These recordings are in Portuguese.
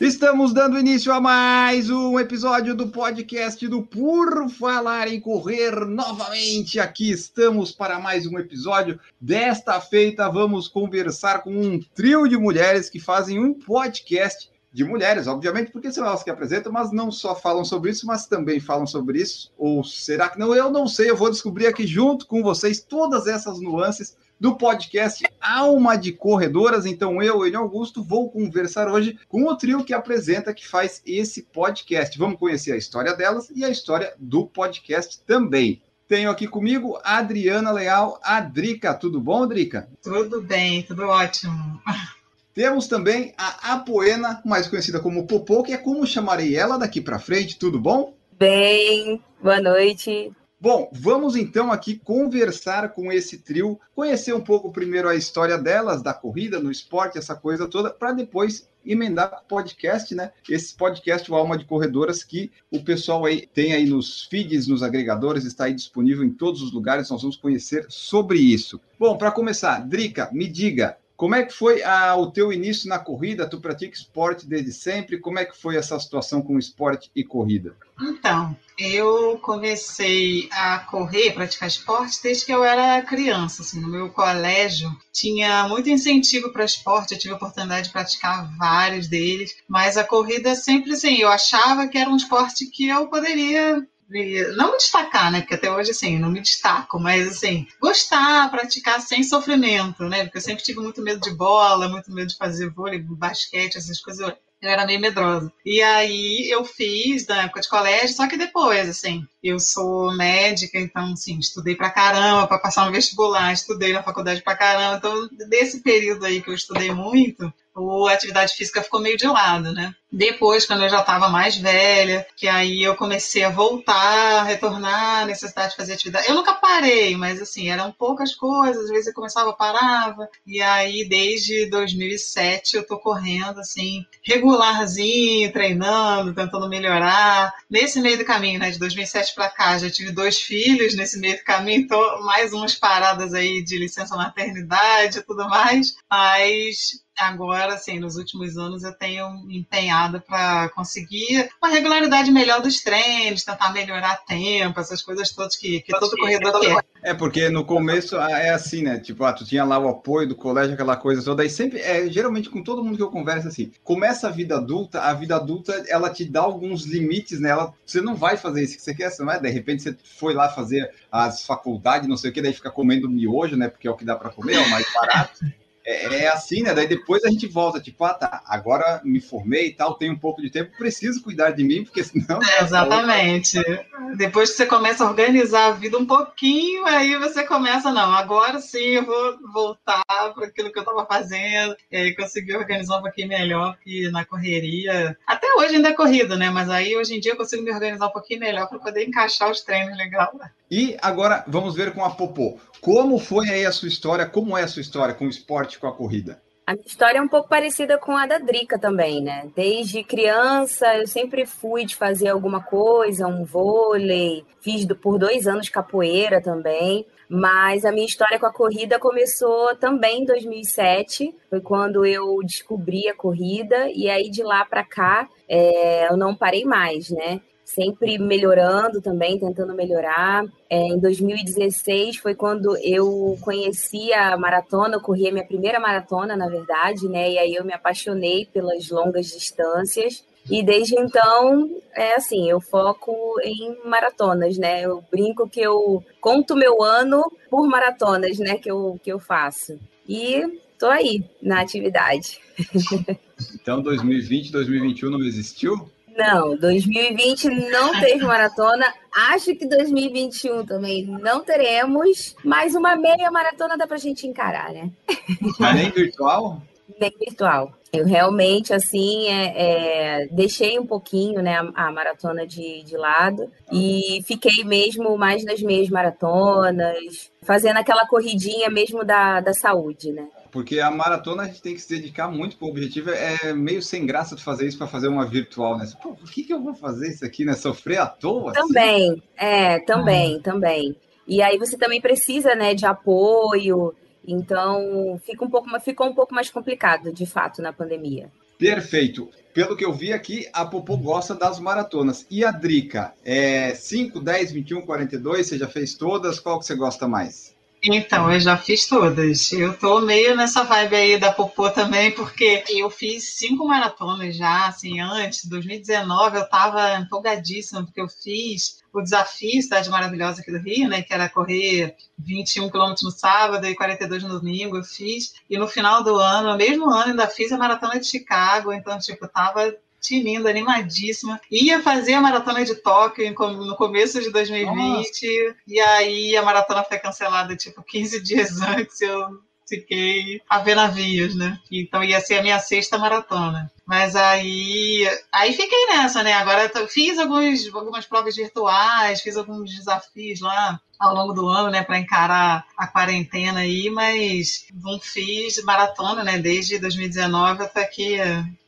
Estamos dando início a mais um episódio do podcast do Por Falar em Correr. Novamente aqui estamos para mais um episódio. Desta feita vamos conversar com um trio de mulheres que fazem um podcast de mulheres, obviamente, porque são elas que apresentam, mas não só falam sobre isso, mas também falam sobre isso. Ou será que não? Eu não sei, eu vou descobrir aqui junto com vocês todas essas nuances do podcast Alma de Corredoras. Então, eu, Enio Augusto, vou conversar hoje com o trio que apresenta, que faz esse podcast. Vamos conhecer a história delas e a história do podcast também. Tenho aqui comigo a Adriana Leal, a Drica. Tudo bom, Drica? Tudo bem, tudo ótimo. Temos também a Apoena, mais conhecida como Popô, que é como chamarei ela daqui para frente. Tudo bom? Bem, boa noite. Bom, vamos então aqui conversar com esse trio, conhecer um pouco primeiro a história delas, da corrida, no esporte, essa coisa toda, para depois emendar o podcast, né? Esse podcast, o Alma de Corredoras, que o pessoal aí tem aí nos feeds, nos agregadores, está aí disponível em todos os lugares, nós vamos conhecer sobre isso. Bom, para começar, Drica, me diga, como é que foi a, o teu início na corrida? Tu pratica esporte desde sempre? Como é que foi essa situação com esporte e corrida? Então, eu comecei a correr, praticar esporte desde que eu era criança. Assim, no meu colégio tinha muito incentivo para esporte, eu tive a oportunidade de praticar vários deles, mas a corrida sempre assim, eu achava que era um esporte que eu poderia não me destacar, né? Porque até hoje, assim, não me destaco, mas, assim, gostar, praticar sem sofrimento, né? Porque eu sempre tive muito medo de bola, muito medo de fazer vôlei, basquete, essas coisas. Eu era meio medrosa. E aí eu fiz na época de colégio, só que depois, assim, eu sou médica, então, assim, estudei pra caramba para passar no vestibular, estudei na faculdade pra caramba. Então, desse período aí que eu estudei muito, a atividade física ficou meio de lado, né? Depois, quando eu já estava mais velha, que aí eu comecei a voltar, a retornar, a necessidade de fazer atividade. Eu nunca parei, mas assim, eram poucas coisas, às vezes eu começava, parava. E aí, desde 2007, eu tô correndo, assim, regularzinho, treinando, tentando melhorar. Nesse meio do caminho, né, de 2007 para cá, já tive dois filhos nesse meio do caminho, tô mais umas paradas aí de licença maternidade e tudo mais. Mas agora, assim, nos últimos anos eu tenho empenhado para conseguir uma regularidade melhor dos treinos, tentar melhorar tempo, essas coisas todas que, que todo corredor quer. É, porque no começo ah, é assim, né? Tipo, ah, tu tinha lá o apoio do colégio, aquela coisa toda. Aí sempre, é, geralmente com todo mundo que eu converso assim, começa a vida adulta, a vida adulta, ela te dá alguns limites, né? Ela, você não vai fazer isso que você quer, não é? De repente você foi lá fazer as faculdades, não sei o que, daí fica comendo miojo, né? Porque é o que dá para comer, é o mais barato. É, é, assim, né? Daí depois a gente volta, tipo, ah, tá, agora me formei e tal, tenho um pouco de tempo, preciso cuidar de mim, porque senão. É, exatamente. Depois que você começa a organizar a vida um pouquinho, aí você começa, não, agora sim eu vou voltar para aquilo que eu estava fazendo, e aí conseguir organizar um pouquinho melhor, que na correria. Até hoje ainda é corrida, né? Mas aí hoje em dia eu consigo me organizar um pouquinho melhor para poder encaixar os treinos legal. E agora vamos ver com a Popô. Como foi aí a sua história? Como é a sua história com o esporte, com a corrida? A minha história é um pouco parecida com a da Drica também, né? Desde criança eu sempre fui de fazer alguma coisa, um vôlei, fiz por dois anos capoeira também. Mas a minha história com a corrida começou também em 2007. Foi quando eu descobri a corrida e aí de lá para cá é, eu não parei mais, né? Sempre melhorando também, tentando melhorar. É, em 2016 foi quando eu conheci a maratona, eu corri a minha primeira maratona, na verdade, né? E aí eu me apaixonei pelas longas distâncias. E desde então, é assim, eu foco em maratonas, né? Eu brinco que eu conto meu ano por maratonas, né, que eu, que eu faço. E tô aí na atividade. Então, 2020, 2021 não existiu? Não, 2020 não teve maratona. Acho que 2021 também não teremos. Mas uma meia maratona dá pra gente encarar, né? Mas nem virtual? Nem virtual. Eu realmente, assim, é, é, deixei um pouquinho né, a, a maratona de, de lado e fiquei mesmo mais nas meias maratonas, fazendo aquela corridinha mesmo da, da saúde, né? Porque a maratona a gente tem que se dedicar muito para o objetivo. É meio sem graça de fazer isso para fazer uma virtual, né? Pô, por que, que eu vou fazer isso aqui, né? Sofrer à toa? Assim? Também, assim? é, também, ah. também. E aí você também precisa, né, de apoio. Então, fica um pouco, ficou um pouco mais complicado, de fato, na pandemia. Perfeito. Pelo que eu vi aqui, a Popô gosta das maratonas. E a Drica? É 5, 10, 21, 42? Você já fez todas? Qual que você gosta mais? Então, eu já fiz todas. Eu tô meio nessa vibe aí da Popô também, porque eu fiz cinco maratonas já, assim, antes, 2019, eu tava empolgadíssima, porque eu fiz o desafio Cidade Maravilhosa aqui do Rio, né, que era correr 21 quilômetros no sábado e 42 no domingo, eu fiz. E no final do ano, no mesmo ano, ainda fiz a maratona de Chicago, então, tipo, tava tinindo, animadíssima. Ia fazer a maratona de Tóquio no começo de 2020, Nossa. e aí a maratona foi cancelada, tipo, 15 dias antes. Eu fiquei a ver navios, né? Então ia ser a minha sexta maratona. Mas aí, aí fiquei nessa, né? Agora fiz alguns, algumas provas virtuais, fiz alguns desafios lá ao longo do ano, né, para encarar a quarentena aí, mas não fiz maratona, né, desde 2019 até aqui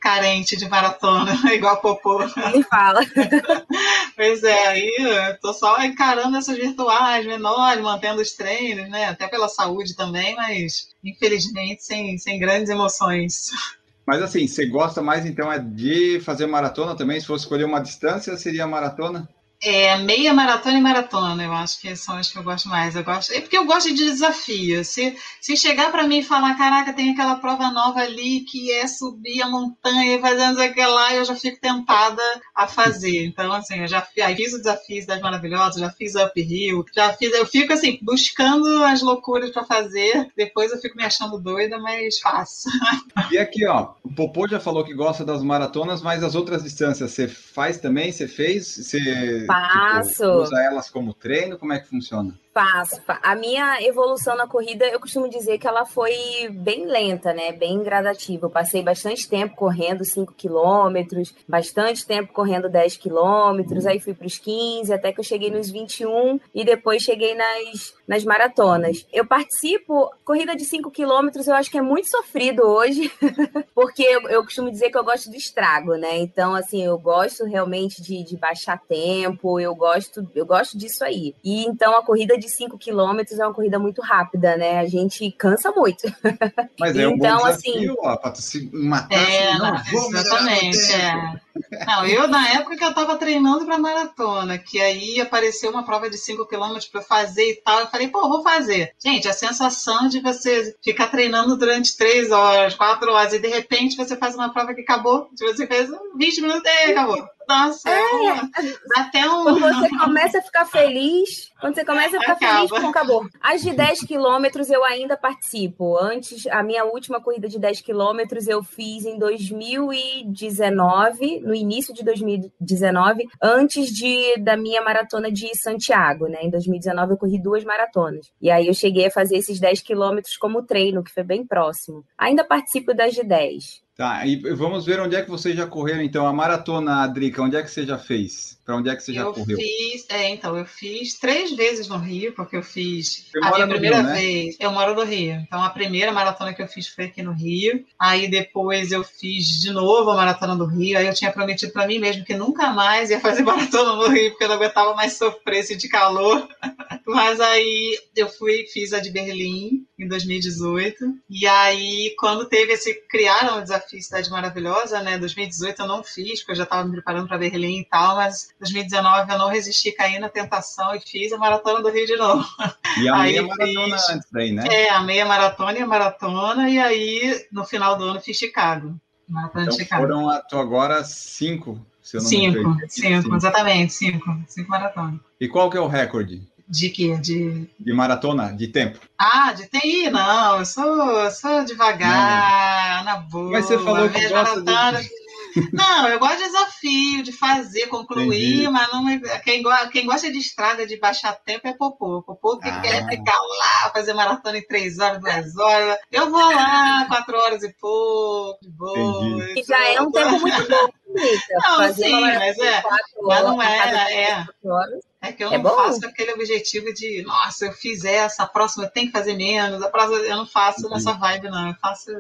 carente de maratona, igual a Popô. Me fala. pois é, aí tô só encarando essas virtuais menores, mantendo os treinos, né, até pela saúde também, mas infelizmente sem, sem grandes emoções. Mas assim, você gosta mais então é de fazer maratona também? Se fosse escolher uma distância, seria maratona? É, meia maratona e maratona, eu acho que são as que eu gosto mais. Eu gosto, é porque eu gosto de desafio. Se, se chegar para mim e falar, caraca, tem aquela prova nova ali que é subir a montanha e fazer aquilo lá, eu já fico tentada a fazer. Então, assim, eu já aí fiz o desafio das maravilhosas, já fiz o uphill, já fiz, eu fico assim, buscando as loucuras para fazer. Depois eu fico me achando doida, mas faço. E aqui, ó, o Popô já falou que gosta das maratonas, mas as outras distâncias você faz também? Você fez? Você Faço. Tipo, usa elas como treino? Como é que funciona? Faço. A minha evolução na corrida, eu costumo dizer que ela foi bem lenta, né? Bem gradativa. Eu passei bastante tempo correndo 5 quilômetros, bastante tempo correndo 10 quilômetros, aí fui para os 15, até que eu cheguei nos 21 e depois cheguei nas, nas maratonas. Eu participo, corrida de 5 quilômetros, eu acho que é muito sofrido hoje, porque eu, eu, costumo dizer que eu gosto do estrago, né? Então, assim, eu gosto realmente de, de baixar tempo, eu gosto, eu gosto disso aí. E então a corrida de 5 quilômetros é uma corrida muito rápida, né? A gente cansa muito. Mas é um então, bom desafio, assim, ó, pra tu se matar. É, assim, não, não, exatamente. É. Não, eu na época que eu estava treinando para maratona, que aí apareceu uma prova de 5 km para fazer e tal, eu falei, pô, vou fazer. Gente, a sensação de você ficar treinando durante 3 horas, 4 horas e de repente você faz uma prova que acabou, você fez 20 minutos e acabou. Nossa, é, até um. Quando você começa a ficar feliz, quando você começa a ficar Acaba. feliz, pô, acabou. As de 10 quilômetros eu ainda participo. Antes, a minha última corrida de 10 quilômetros eu fiz em 2019, no início de 2019, antes de, da minha maratona de Santiago, né? Em 2019 eu corri duas maratonas. E aí eu cheguei a fazer esses 10 quilômetros como treino, que foi bem próximo. Ainda participo das de 10. Tá, e vamos ver onde é que vocês já correram, então. A maratona, Drica, onde é que você já fez? Para onde é que você já eu correu? Fiz, é, então, eu fiz três vezes no Rio, porque eu fiz a minha primeira Rio, né? vez. Eu moro no Rio. Então, a primeira maratona que eu fiz foi aqui no Rio. Aí depois eu fiz de novo a maratona do Rio. Aí eu tinha prometido para mim mesmo que nunca mais ia fazer maratona no Rio, porque eu não aguentava mais sofrer esse de calor. Mas aí eu fui, fiz a de Berlim em 2018. E aí, quando teve esse. Criaram o desafio Cidade Maravilhosa, né? 2018 eu não fiz, porque eu já estava me preparando para Berlim e tal, mas 2019 eu não resisti, caí na tentação e fiz a maratona do Rio de novo. E a aí meia maratona fiz, antes daí, né? É, a meia maratona e a maratona, e aí no final do ano fiz Chicago. Maratona então de Chicago. Foram agora cinco, se eu não cinco, me cinco, cinco, exatamente, cinco, cinco maratonas. E qual que é o recorde? De quê? De... de maratona, de tempo. Ah, de TI, não. Eu sou, eu sou devagar, não. na boa. Mas você falou que gosta maratona... de... Não, eu gosto de desafio, de fazer, concluir, Entendi. mas não, é- quem, go- quem gosta de estrada, de baixar tempo é popô. Popô que Ah. quer ficar lá, fazer maratona em três horas, duas horas. Eu vou lá, quatro horas e pouco, de boa. Que já é um tempo muito bom, Rita. Não, Fazer sim, mas é, mas não é, é. É que eu É não bom? faço aquele objetivo de, nossa, eu fiz essa, a próxima eu tenho que fazer menos, a próxima eu não faço nessa vibe, não. Eu faço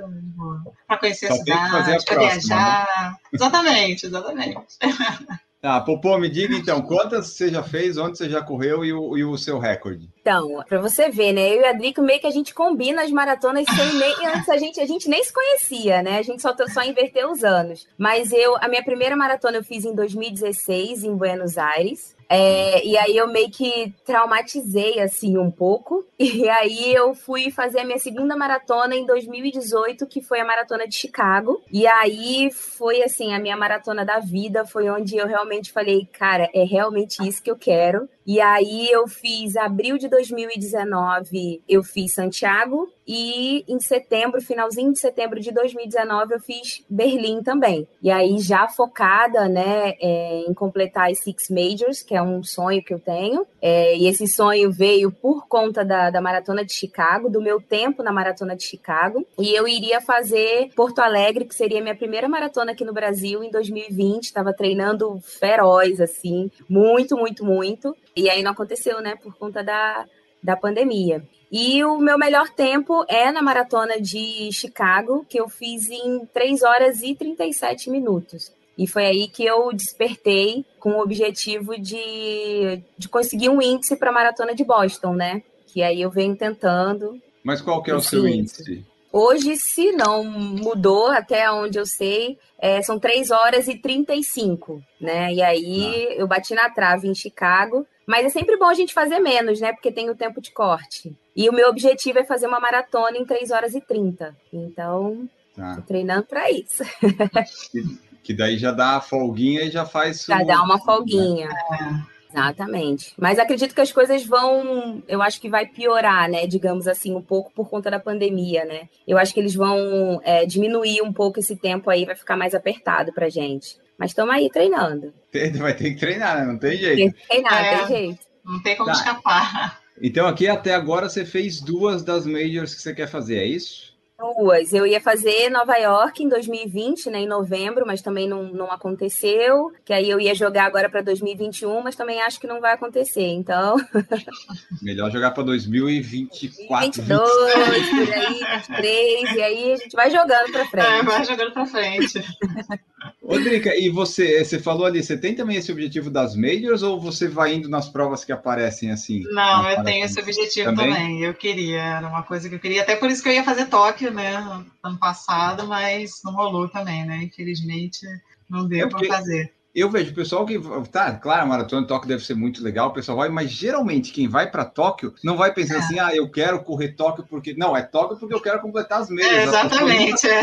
para conhecer Só a tem cidade, para né? viajar. Exatamente, exatamente. Tá, Popô, me diga então, quantas você já fez, onde você já correu e o, e o seu recorde? Então, pra você ver, né? Eu e a Drico meio que a gente combina as maratonas sem nem antes a gente a gente nem se conhecia, né? A gente só só inverteu os anos. Mas eu a minha primeira maratona eu fiz em 2016 em Buenos Aires. É, e aí eu meio que traumatizei assim um pouco. E aí eu fui fazer a minha segunda maratona em 2018, que foi a maratona de Chicago. E aí foi assim, a minha maratona da vida, foi onde eu realmente falei, cara, é realmente isso que eu quero. E aí eu fiz abril de 2019, eu fiz Santiago e em setembro, finalzinho de setembro de 2019, eu fiz Berlim também. E aí já focada, né, é, em completar as Six Majors, que é um sonho que eu tenho. É, e esse sonho veio por conta da, da maratona de Chicago, do meu tempo na maratona de Chicago. E eu iria fazer Porto Alegre, que seria minha primeira maratona aqui no Brasil em 2020. Estava treinando feroz, assim, muito, muito, muito. E aí não aconteceu, né, por conta da, da pandemia. E o meu melhor tempo é na maratona de Chicago, que eu fiz em 3 horas e 37 minutos. E foi aí que eu despertei com o objetivo de, de conseguir um índice para a maratona de Boston, né? Que aí eu venho tentando. Mas qual que é o seu índice. índice? Hoje, se não mudou, até onde eu sei, é, são 3 horas e 35, né? E aí eu bati na trave em Chicago. Mas é sempre bom a gente fazer menos, né? Porque tem o tempo de corte. E o meu objetivo é fazer uma maratona em 3 horas e 30. Então, Tá. tô treinando para isso. Que, que daí já dá a folguinha e já faz. Já o- dá uma folguinha. Exatamente. Mas acredito que as coisas vão. Eu acho que vai piorar, né? Digamos assim, um pouco por conta da pandemia, né? Eu acho que eles vão é, diminuir um pouco esse tempo aí, vai ficar mais apertado pra gente. Mas estamos aí treinando. Tem- Vai ter que treinar, né? Não tem jeito. Tem que treinar, É. tem jeito. Não tem como Tá. escapar. Então aqui até agora você fez duas das majors que você quer fazer, é isso? Duas. Eu ia fazer Nova York em 2020, né, em novembro, mas também não, não aconteceu. Que aí eu ia jogar agora para 2021, mas também acho que não vai acontecer. Então, Melhor jogar para 2024. 22, por aí, 23, e aí a gente vai jogando para É, frente. vai jogando pra frente. Ô, Drica, e você, você falou ali, você tem também esse objetivo das majors ou você vai indo nas provas que aparecem assim? Não, eu tenho esse maratonas? objetivo Também? também. Eu queria, era uma coisa que eu queria. Até por isso que eu ia fazer Tóquio, né? Ano passado, mas não rolou também, né? Infelizmente, não deu É pra fazer. Eu vejo o pessoal que. Tá, claro, a maratona de Tóquio deve ser muito legal, o pessoal vai, mas geralmente quem vai para Tóquio não vai pensando assim, ah, eu quero correr Tóquio porque. Não, é Tóquio porque eu quero completar as majors. É, nunca- exatamente. É.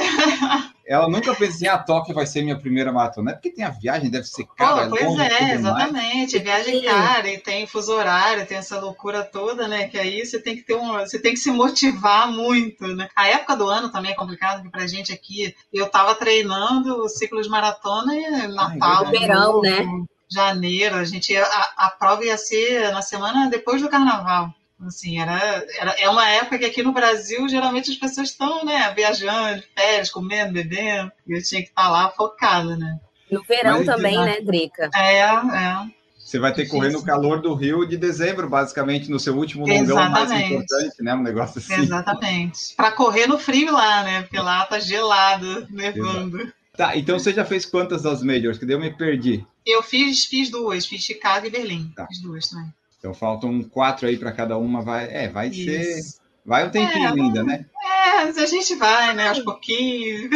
Ela nunca pensa assim, ah, Tóquio vai ser minha primeira maratona. É porque tem a viagem, deve ser cara, Pô, pois longe, é, tudo mais. exatamente. Viagem cara e tem fuso horário, tem essa loucura toda, né? Que aí você tem que ter um, você tem que se motivar muito, né? A época do ano também é complicado, porque pra gente aqui, eu tava treinando o ciclo de maratona e Natal, verdade. Verão, né? Janeiro, a gente ia- a, a prova ia ser na semana depois do carnaval. Assim, era, era, é uma época que aqui no Brasil, geralmente as pessoas estão, né, viajando, de férias, comendo, bebendo, e eu tinha que estar lá focada, né? No verão Mas, também, né? né, Drica? É, é. Você vai ter que correr no calor do Rio de dezembro, basicamente, no seu último longão mais Exatamente. importante, né? Um negócio assim. Exatamente. Para correr no frio lá, né? Porque lá tá gelado, nevando. Tá, então você já fez quantas das majors? Que daí eu me perdi. Eu fiz, fiz duas, fiz Chicago e Berlim. Tá. Fiz duas também. Então faltam quatro aí para cada uma. Vai, é, vai ser. Isso. Vai um tempinho É, ainda, né? É, a gente vai, né? Aos pouquinhos.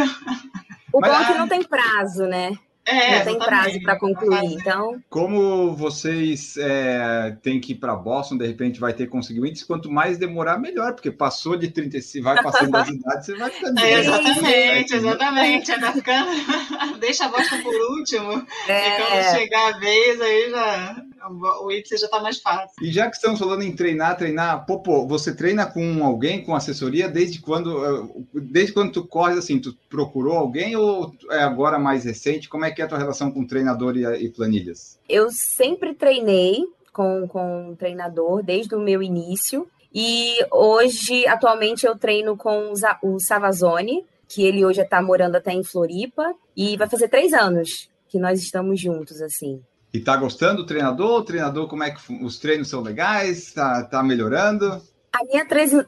O Mas, bom é que ah, não tem prazo, né? É, não tem prazo para concluir. Então, Como vocês é, têm que ir para Boston, de repente vai ter índice, quanto mais demorar, melhor, porque passou de 35, vai passando das idades, você vai ficando. É, exatamente, exatamente. Ainda ficando... Deixa a bosta por último. E quando é, chegar a vez, aí já. O índice já está mais fácil. E já que estamos falando em treinar, treinar, Popô, você treina com alguém, com assessoria, desde quando, eh, desde quando tu corres assim, tu procurou alguém ou é agora mais recente? Como é que é a tua relação com treinador e, e planilhas? Eu sempre treinei com, com um treinador desde o meu início. E hoje, atualmente, eu treino com o Savazone, que ele hoje está morando até em Floripa, e vai fazer três anos que nós estamos juntos, assim. E tá gostando do treinador? O treinador, como é que os treinos são legais? Tá, tá melhorando? A minha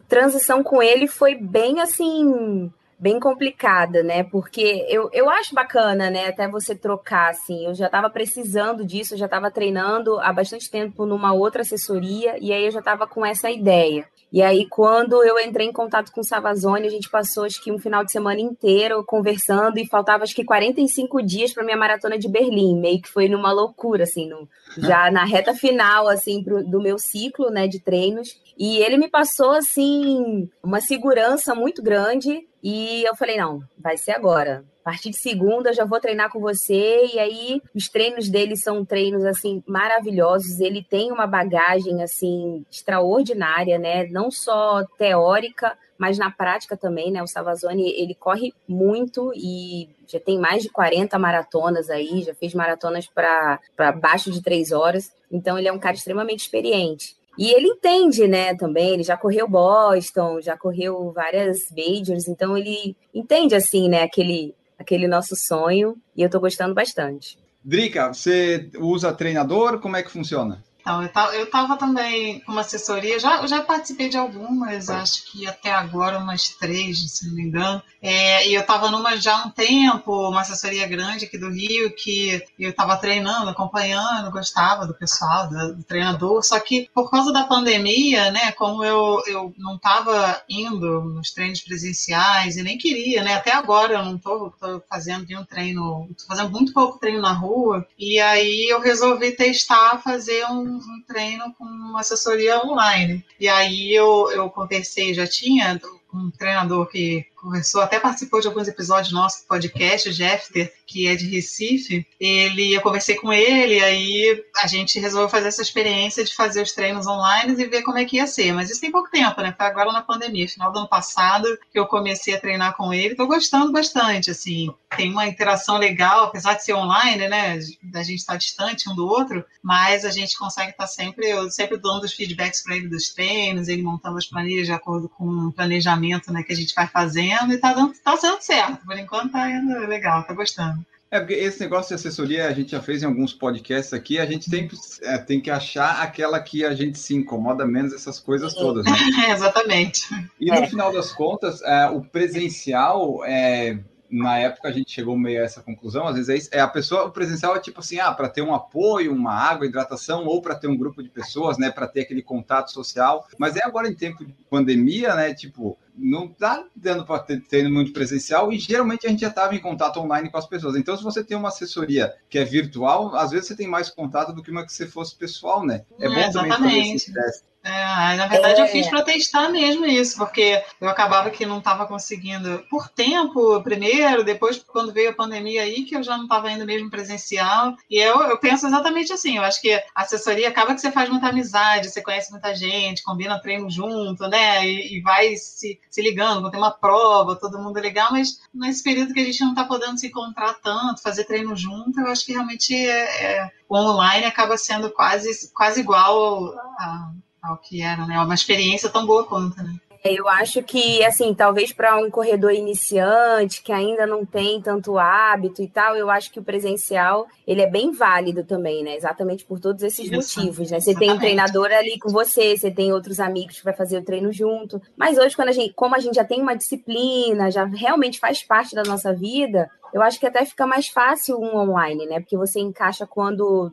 transição com ele foi bem assim, bem complicada, né? Porque eu, eu acho bacana, né? Até você trocar, assim. Eu já estava precisando disso, eu já estava treinando há bastante tempo numa outra assessoria, e aí eu já estava com essa ideia. E aí, quando eu entrei em contato com o Savazone, a gente passou acho que um final de semana inteiro conversando e faltava acho que 45 dias para minha maratona de Berlim, meio que foi numa loucura, assim, no, já na reta final, assim, pro, do meu ciclo, né, de treinos. E ele me passou, assim, uma segurança muito grande e eu falei, não, vai ser agora a partir de segunda eu já vou treinar com você. E aí, os treinos dele são treinos, assim, maravilhosos. Ele tem uma bagagem, assim, extraordinária, né? Não só teórica, mas na prática também, né? O Savazone, ele corre muito e já tem mais de 40 maratonas aí, já fez maratonas para baixo de três horas. Então, ele é um cara extremamente experiente. E ele entende, né, também, ele já correu Boston, já correu várias majors, então ele entende, assim, né, aquele, aquele nosso sonho e eu estou gostando bastante. Drica, você usa treinador? Como é que funciona? Então, eu estava também com uma assessoria, já, já participei de algumas, acho que até agora umas três, se não me engano. É, e eu estava numa já há um tempo, uma assessoria grande aqui do Rio, que eu estava treinando, acompanhando, gostava do pessoal, do, do, treinador. Só que por causa da pandemia, né, como eu, eu não estava indo nos treinos presenciais e nem queria, né, até agora eu não estou fazendo nenhum treino, estou fazendo muito pouco treino na rua. E aí eu resolvi testar fazer um um treino com assessoria online. E aí eu, eu conversei, já tinha um treinador que conversou, até participou de alguns episódios do nosso podcast, o Jeffter, que é de Recife. Ele, eu conversei com ele, aí a gente resolveu fazer essa experiência de fazer os treinos online e ver como é que ia ser. Mas isso tem pouco tempo, né? Foi agora na pandemia, final do ano passado, que eu comecei a treinar com ele. Estou gostando bastante, assim. Tem uma interação legal, apesar de ser online, né? Da gente estar distante um do outro, mas a gente consegue estar sempre, eu sempre dando os feedbacks para ele dos treinos, ele montando as planilhas de acordo com o planejamento né, que a gente vai fazendo e tá, dando, tá sendo certo. Por enquanto tá indo legal, tá gostando. É porque esse negócio de assessoria a gente já fez em alguns podcasts aqui, a gente tem, é, tem que achar aquela que a gente se incomoda menos essas coisas todas. Né? É, exatamente. E no é. final das contas, é, o presencial é, na época a gente chegou meio a essa conclusão, às vezes é, é a pessoa, o presencial é tipo assim, ah, para ter um apoio, uma água, hidratação, ou para ter um grupo de pessoas, né, para ter aquele contato social. Mas é agora em tempo de pandemia, né, tipo, não tá dando para ter treino muito presencial e geralmente a gente já estava em contato online com as pessoas. Então, se você tem uma assessoria que é virtual, às vezes você tem mais contato do que uma que você fosse pessoal, né? É, é bom exatamente. também fazer esse teste. É, na verdade, é. eu fiz para testar mesmo isso, porque eu acabava que não estava conseguindo, por tempo, primeiro, depois, quando veio a pandemia aí, que eu já não estava indo mesmo presencial. E eu, eu penso exatamente assim: eu acho que a assessoria acaba que você faz muita amizade, você conhece muita gente, combina treino junto, né? E, e vai se, se ligando, quando tem uma prova, todo mundo é legal, mas nesse período que a gente não está podendo se encontrar tanto, fazer treino junto, eu acho que realmente é, é, o online acaba sendo quase, quase igual a ao que era, né? É uma experiência tão boa quanto, né? Eu acho que, assim, talvez para um corredor iniciante que ainda não tem tanto hábito e tal, eu acho que o presencial ele é bem válido também, né? Exatamente por todos esses Isso, motivos, né? Você exatamente. tem um treinador ali com você, você tem outros amigos que vai fazer o treino junto. Mas hoje, quando a gente, como a gente já tem uma disciplina, já realmente faz parte da nossa vida, eu acho que até fica mais fácil um online, né? Porque você encaixa quando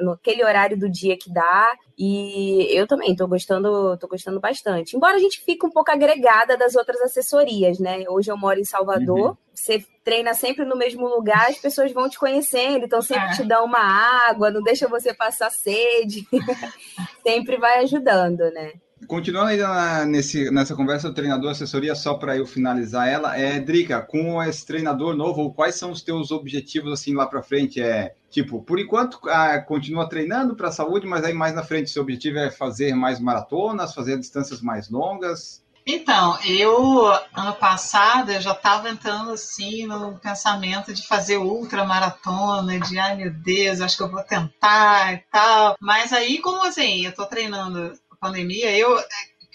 naquele horário do dia que dá. E eu também tô gostando, tô gostando bastante. Embora a gente fique um pouco agregada das outras assessorias, né? Hoje eu moro em Salvador. Uhum. Você treina sempre no mesmo lugar, as pessoas vão te conhecendo, então sempre é. te dão uma água, não deixa você passar sede. sempre vai ajudando, né? Continuando ainda na, nesse, nessa conversa do treinador, assessoria, só para eu finalizar ela, é, Drica, com esse treinador novo, quais são os teus objetivos assim lá para frente? É tipo, por enquanto, ah, continua treinando para a saúde, mas aí mais na frente seu objetivo é fazer mais maratonas, fazer distâncias mais longas? Então, eu, ano passado, eu já estava entrando assim no pensamento de fazer ultramaratona, de ai meu Deus, acho que eu vou tentar e tal. Mas aí, como assim, eu estou treinando pandemia, eu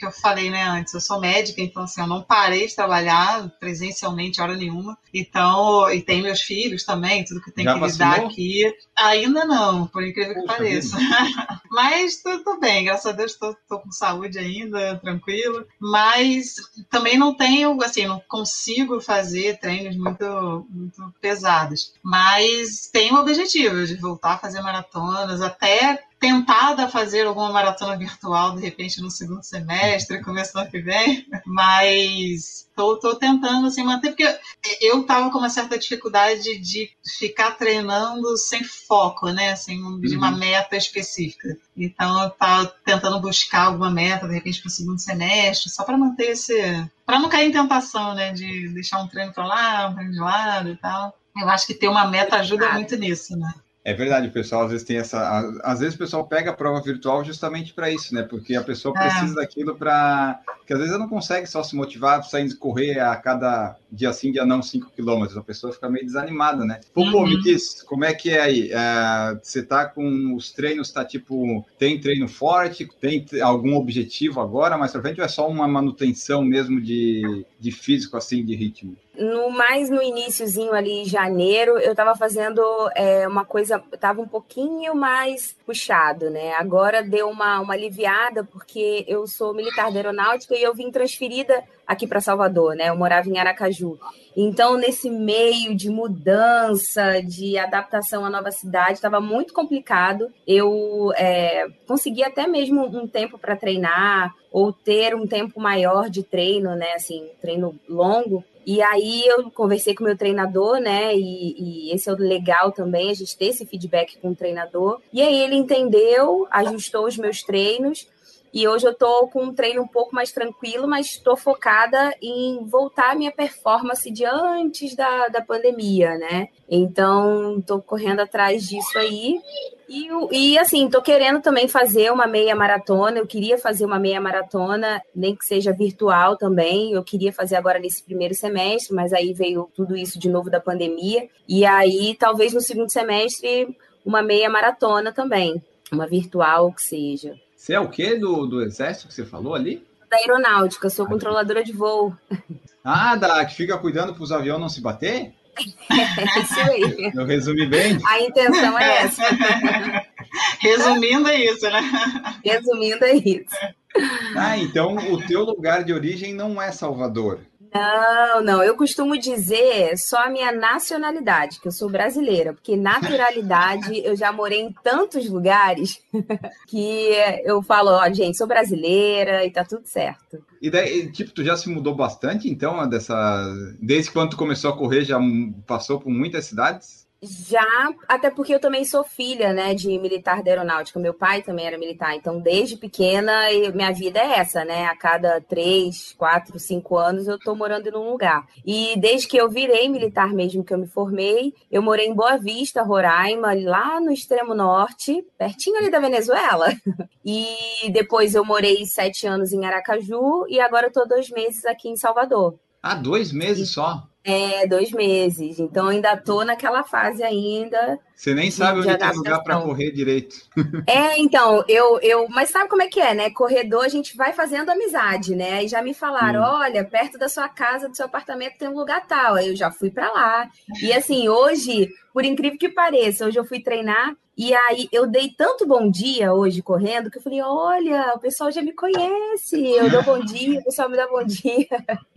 que eu falei né, antes, eu sou médica, então assim, eu não parei de trabalhar presencialmente hora nenhuma. Então, e tem meus filhos também, tudo que tem Já que vacinou? lidar aqui. Ainda não, por incrível que pareça. Mas tô, bem, graças a Deus tô, com saúde ainda, tranquilo. Mas também não tenho, assim, não consigo fazer treinos muito, muito pesados. Mas tenho o objetivo de voltar a fazer maratonas, até tentada a fazer alguma maratona virtual, de repente, no segundo semestre, começo do ano que vem, mas tô, tô tentando assim, manter, porque eu tava com uma certa dificuldade de ficar treinando sem foco, né? Assim, de uma uhum. meta específica. Então, eu tava tentando buscar alguma meta, de repente, para o segundo semestre, só para manter esse. para não cair em tentação, né? De deixar um treino para lá, um treino de lado e tal. Eu acho que ter uma meta ajuda muito nisso, né? É verdade, o pessoal às vezes tem essa. Às vezes o pessoal pega a prova virtual justamente para isso, né? Porque a pessoa é. precisa é. daquilo para. Porque às vezes ela não consegue só se motivar saindo correr a cada dia sim, dia não, 5 quilômetros. A pessoa fica meio desanimada, né? Pô, uhum. me diz, como é que é aí? É, você tá com os treinos, tá tipo. Tem treino forte? Tem algum objetivo agora mais pra frente ou é só uma manutenção mesmo de, de físico, assim, de ritmo? No mais no iníciozinho ali, janeiro, eu estava fazendo é, uma coisa, estava um pouquinho mais puxado, né? Agora deu uma, uma aliviada, porque eu sou militar da aeronáutica e eu vim transferida aqui para Salvador, né? Eu morava em Aracaju. Então, nesse meio de mudança, de adaptação à nova cidade, estava muito complicado. Eu é, consegui até mesmo um tempo para treinar ou ter um tempo maior de treino, né? Assim, treino longo. E aí eu conversei com o meu treinador, né? E, e, esse é o legal também, a gente ter esse feedback com o treinador. E aí ele entendeu, ajustou os meus treinos. E hoje eu tô com um treino um pouco mais tranquilo, mas estou focada em voltar à minha performance de antes da, da pandemia, né? Então, estou correndo atrás disso aí. E, e assim, tô querendo também fazer uma meia maratona. Eu queria fazer uma meia maratona, nem que seja virtual também. Eu queria fazer agora nesse primeiro semestre, mas aí veio tudo isso de novo da pandemia. E aí, talvez no segundo semestre, uma meia maratona também. Uma virtual que seja. Você é o quê do, do exército que você falou ali? Da aeronáutica, sou controladora de voo. Ah, da que fica cuidando para os aviões não se bater? É isso aí. Eu resumi bem? A intenção é essa. Resumindo é isso, né? Resumindo é isso. Ah, então o teu lugar de origem não é Salvador. Não, não. Eu costumo dizer só a minha nacionalidade, que eu sou brasileira, porque naturalidade eu já morei em tantos lugares que eu falo, ó, gente, sou brasileira e tá tudo certo. E daí, tipo, tu já se mudou bastante, então, dessa. Desde quando tu começou a correr, já passou por muitas cidades? Já, até porque eu também sou filha, né, de militar da aeronáutica. Meu pai também era militar, então desde pequena minha vida é essa, né? A cada três, quatro, cinco anos eu tô morando em um lugar. E desde que eu virei militar mesmo, que eu me formei, eu morei em Boa Vista, Roraima, lá no extremo norte, pertinho ali da Venezuela. E depois eu morei sete anos em Aracaju e agora eu tô dois meses aqui em Salvador. Ah, dois meses e... só? É, dois meses. Então ainda tô naquela fase ainda. Você nem sabe onde tem lugar para correr direito. É, então, eu, eu. Mas sabe como é que é, né? Corredor, a gente vai fazendo amizade, né? E já me falaram: hum. olha, perto da sua casa, do seu apartamento, tem um lugar tal. Aí eu já fui para lá. E assim, hoje, por incrível que pareça, hoje eu fui treinar e aí eu dei tanto bom dia hoje correndo que eu falei: olha, o pessoal já me conhece, eu dou bom dia, o pessoal me dá bom dia.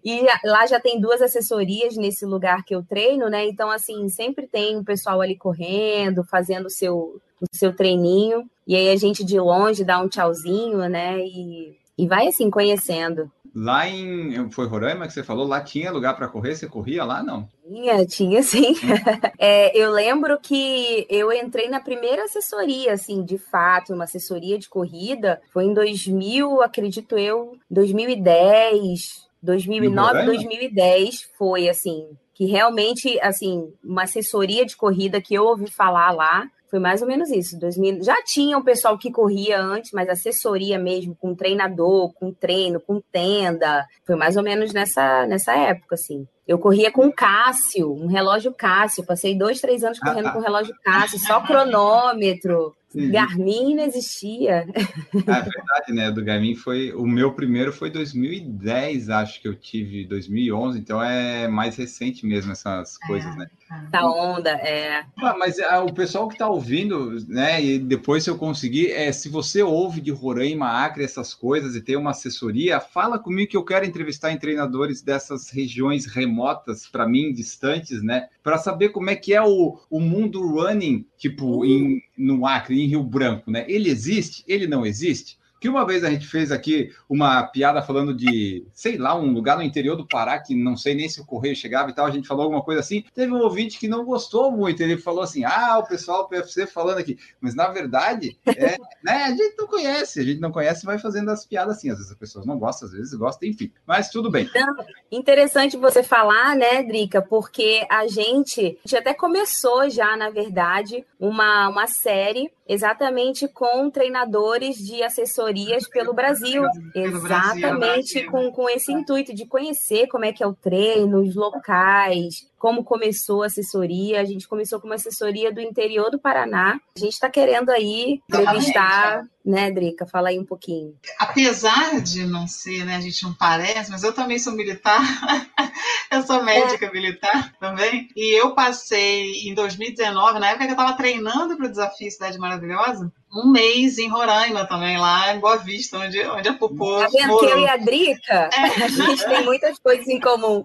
E lá já tem duas assessorias nesse lugar que eu treino, né? Então, assim, sempre tem o pessoal ali correndo, fazendo o seu, o seu treininho. E aí a gente de longe dá um tchauzinho, né? E, e vai assim conhecendo. Lá em. Foi Roraima que você falou? Lá tinha lugar para correr? Você corria lá? Não? Tinha, tinha sim. É, eu lembro que eu entrei na primeira assessoria, assim, de fato, uma assessoria de corrida. Foi em 2000, acredito eu, 2010, 2009, 2010. Foi, assim, que realmente, assim, uma assessoria de corrida que eu ouvi falar lá. Foi mais ou menos isso. 2000, já tinha um pessoal que corria antes, mas assessoria mesmo, com treinador, com treino, com tenda. Foi mais ou menos nessa, nessa época, assim. Eu corria com Cássio, um relógio Cássio. Passei dois, três anos correndo com relógio Cássio, só cronômetro. Sim. Garmin não existia. É verdade, né? Do Garmin foi. O meu primeiro foi 2010, acho que eu tive, 2011, então é mais recente mesmo essas coisas, né? Da onda, é. Ah, mas ah, o pessoal que está ouvindo, né? E depois, se eu conseguir, é, se você ouve de Roraima, Acre, essas coisas e tem uma assessoria, fala comigo que eu quero entrevistar em treinadores dessas regiões remotas, para mim, distantes, né? Para saber como é que é o, o mundo running, tipo, uh. em, no Acre, em Rio Branco, né? Ele existe? Ele não existe? Que uma vez a gente fez aqui uma piada falando de, sei lá, um lugar no interior do Pará que não sei nem se o correio chegava e tal, a gente falou alguma coisa assim. Teve um ouvinte que não gostou muito, ele falou assim: ah, o pessoal do PFC falando aqui. Mas na verdade, é, né, a gente não conhece, a gente não conhece vai fazendo as piadas assim. Às vezes as pessoas não gostam, às vezes gostam, enfim. Mas tudo bem. Então, interessante você falar, né, Drica, porque a gente, a gente até começou já, na verdade, uma, uma série exatamente com treinadores de assessorias pelo Brasil. Pelo exatamente Brasil, com, com esse intuito de conhecer como é que é o treino, os locais, como começou a assessoria. A gente começou com uma assessoria do interior do Paraná. A gente está querendo aí entrevistar, né, Drica? Fala aí um pouquinho. Apesar de não ser, né, a gente não parece, mas eu também sou militar. eu sou médica é. militar também. E eu passei em 2019, na época que eu estava treinando para o desafio Cidade Maravilhosa, um mês em Roraima também, lá em Boa Vista, onde, onde a Popô. Tá vendo que eu e a Drica, é. a gente tem muitas coisas em comum.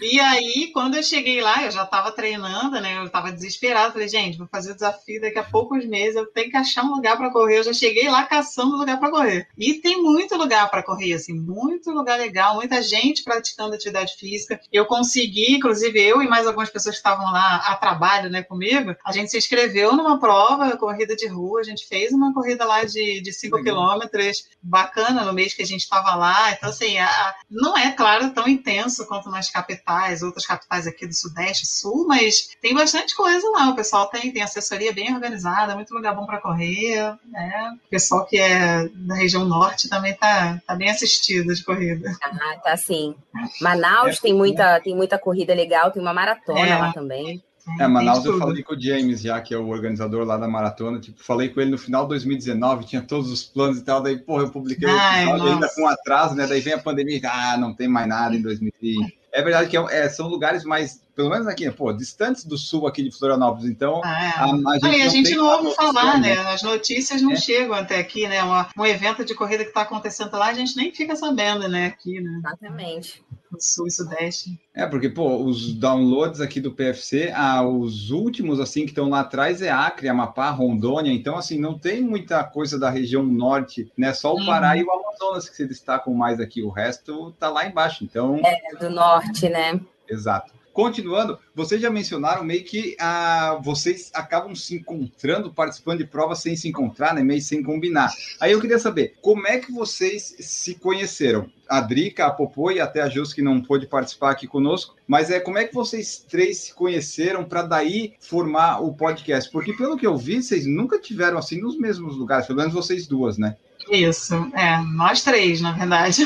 E aí, quando eu cheguei lá, eu já estava treinando, né? Eu estava desesperada. Falei, gente, vou fazer o desafio daqui a poucos meses. Eu tenho que achar um lugar para correr. Eu já cheguei lá caçando lugar para correr. E tem muito lugar para correr, assim, muito lugar legal, muita gente praticando atividade física. Eu consegui, inclusive eu e mais algumas pessoas que estavam lá a trabalho, né, comigo, a gente se inscreveu numa prova, corrida de rua. A gente fez uma corrida lá de 5 quilômetros, bacana no mês que a gente estava lá. Então, assim, a, não é, claro, tão intenso quanto nas capitais, outras capitais aqui do Sudeste, Sul, mas tem bastante coisa lá. O pessoal tem, tem assessoria bem organizada, muito lugar bom para correr. Né? O pessoal que é da região norte também tá, tá bem assistido de corrida. Ah, tá sim. Manaus é, tem, muita, tem muita corrida legal, tem uma maratona é, lá também. É, Manaus eu falei com o James já, que é o organizador lá da maratona, tipo, falei com ele no final de 2019, tinha todos os planos e tal, daí, porra, eu publiquei Ai, o episódio ainda com atraso, né, daí vem a pandemia, ah, não tem mais nada em 2020. É verdade que é, é, são lugares mais, pelo menos aqui, pô, distantes do sul aqui de Florianópolis. Então, ah, é. a, a, gente, a gente não ouve falar, né? As notícias não é. chegam até aqui, né? Uma, um evento de corrida que está acontecendo lá, a gente nem fica sabendo, né? Aqui, né? Exatamente. Sul e sudeste. É, porque, pô, os downloads aqui do PFC, ah, os últimos, assim, que estão lá atrás é Acre, Amapá, Rondônia. Então, assim, não tem muita coisa da região norte, né? Só o Pará uhum. e o Amazonas que se destacam mais aqui. O resto tá lá embaixo. Então. É, do norte, né? Exato. Continuando, vocês já mencionaram meio que ah, vocês acabam se encontrando, participando de provas sem se encontrar, né? Meio sem combinar. Aí eu queria saber, como é que vocês se conheceram? A Drica, a Popô e até a Jus, que não pôde participar aqui conosco. Mas é como é que vocês três se conheceram para daí formar o podcast? Porque pelo que eu vi, vocês nunca tiveram assim nos mesmos lugares, pelo menos vocês duas, né? Isso, é, nós três, na verdade.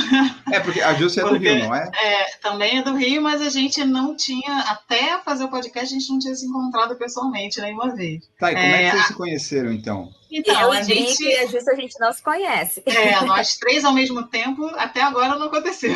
É, porque a Júcia é do Rio, não é? É, também é do Rio, mas a gente não tinha, até fazer o podcast, a gente não tinha se encontrado pessoalmente nenhuma vez. Tá, e como é, é que vocês a... se conheceram, então? Então, eu a gente... e a Júcia, a gente não se conhece. É, nós três ao mesmo tempo, até agora não aconteceu.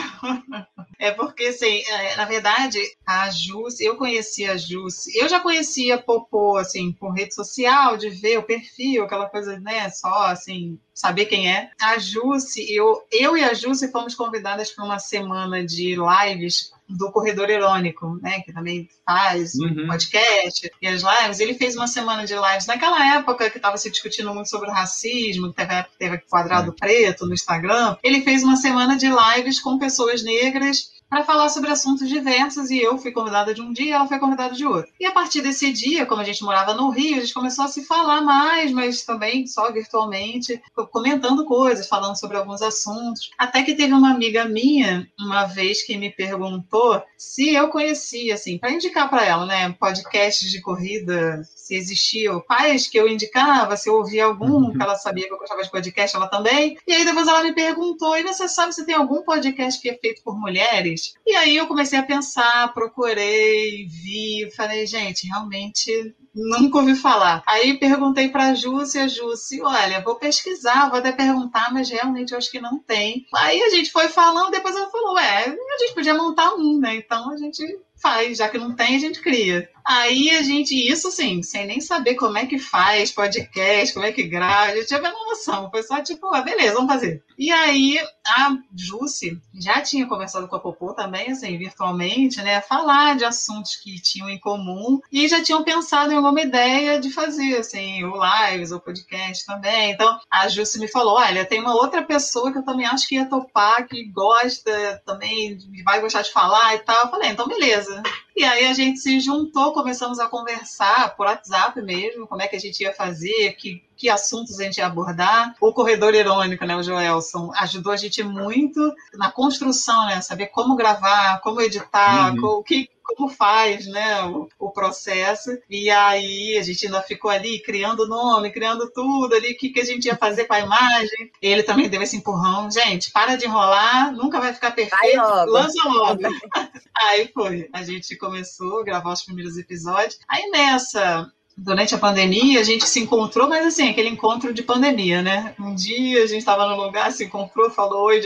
É porque, assim, é, na verdade, a Júcia, eu conhecia a Júcia, eu já conhecia Popô, assim, por rede social, de ver o perfil, aquela coisa, né, só, assim, saber quem é. A Jusce, eu, eu e a Jusce fomos convidadas para uma semana de lives do Corredor Irônico, né, que também faz uhum. podcast e as lives, ele fez uma semana de lives naquela época que estava se discutindo muito sobre o racismo, que teve, teve quadrado é. preto no Instagram, ele fez uma semana de lives com pessoas negras para falar sobre assuntos diversos e eu fui convidada de um dia e ela foi convidada de outro. E a partir desse dia, como a gente morava no Rio, a gente começou a se falar mais, mas também só virtualmente, comentando coisas, falando sobre alguns assuntos. Até que teve uma amiga minha, uma vez, que me perguntou se eu conhecia, assim, para indicar para ela, né, podcasts de corrida, se existiam pais que eu indicava, se eu ouvia algum, uhum. que ela sabia que eu gostava de podcast, ela também. E aí depois ela me perguntou: e você sabe se tem algum podcast que é feito por mulheres? E aí eu comecei a pensar, procurei, vi, falei, gente, realmente nunca ouvi falar. Aí perguntei para a Jússia, a Jússia, olha, vou pesquisar, vou até perguntar, mas realmente eu acho que não tem. Aí a gente foi falando, depois ela falou, é, a gente podia montar um, né? Então a gente faz, já que não tem, a gente cria. Aí a gente, isso sim, sem nem saber como é que faz podcast, como é que grava, a gente tinha a noção. Foi só tipo, ah, beleza, vamos fazer. E aí a Jussi já tinha conversado com a Popô também, assim, virtualmente, né? Falar de assuntos que tinham em comum e já tinham pensado em alguma ideia de fazer, assim, o lives, o podcast também. Então a Jussi me falou: olha, tem uma outra pessoa que eu também acho que ia topar, que gosta também, vai gostar de falar e tal. Eu falei, então beleza. E aí a gente se juntou, começamos a conversar por WhatsApp mesmo, como é que a gente ia fazer, que, que assuntos a gente ia abordar. O corredor irônico, né, o Joelson, ajudou a gente muito na construção, né, saber como gravar, como editar, uhum. o que como faz, né, o, o, processo. E aí a gente ainda ficou ali criando nome, criando tudo ali, o que, que a gente ia fazer com a imagem. Ele também deu esse empurrão. Gente, para de enrolar, nunca vai ficar perfeito, vai logo. lança logo. aí foi, a gente começou a gravar os primeiros episódios. Aí nessa, durante a pandemia, a gente se encontrou, mas assim, aquele encontro de pandemia, né? Um dia a gente estava no lugar, se encontrou, falou oi,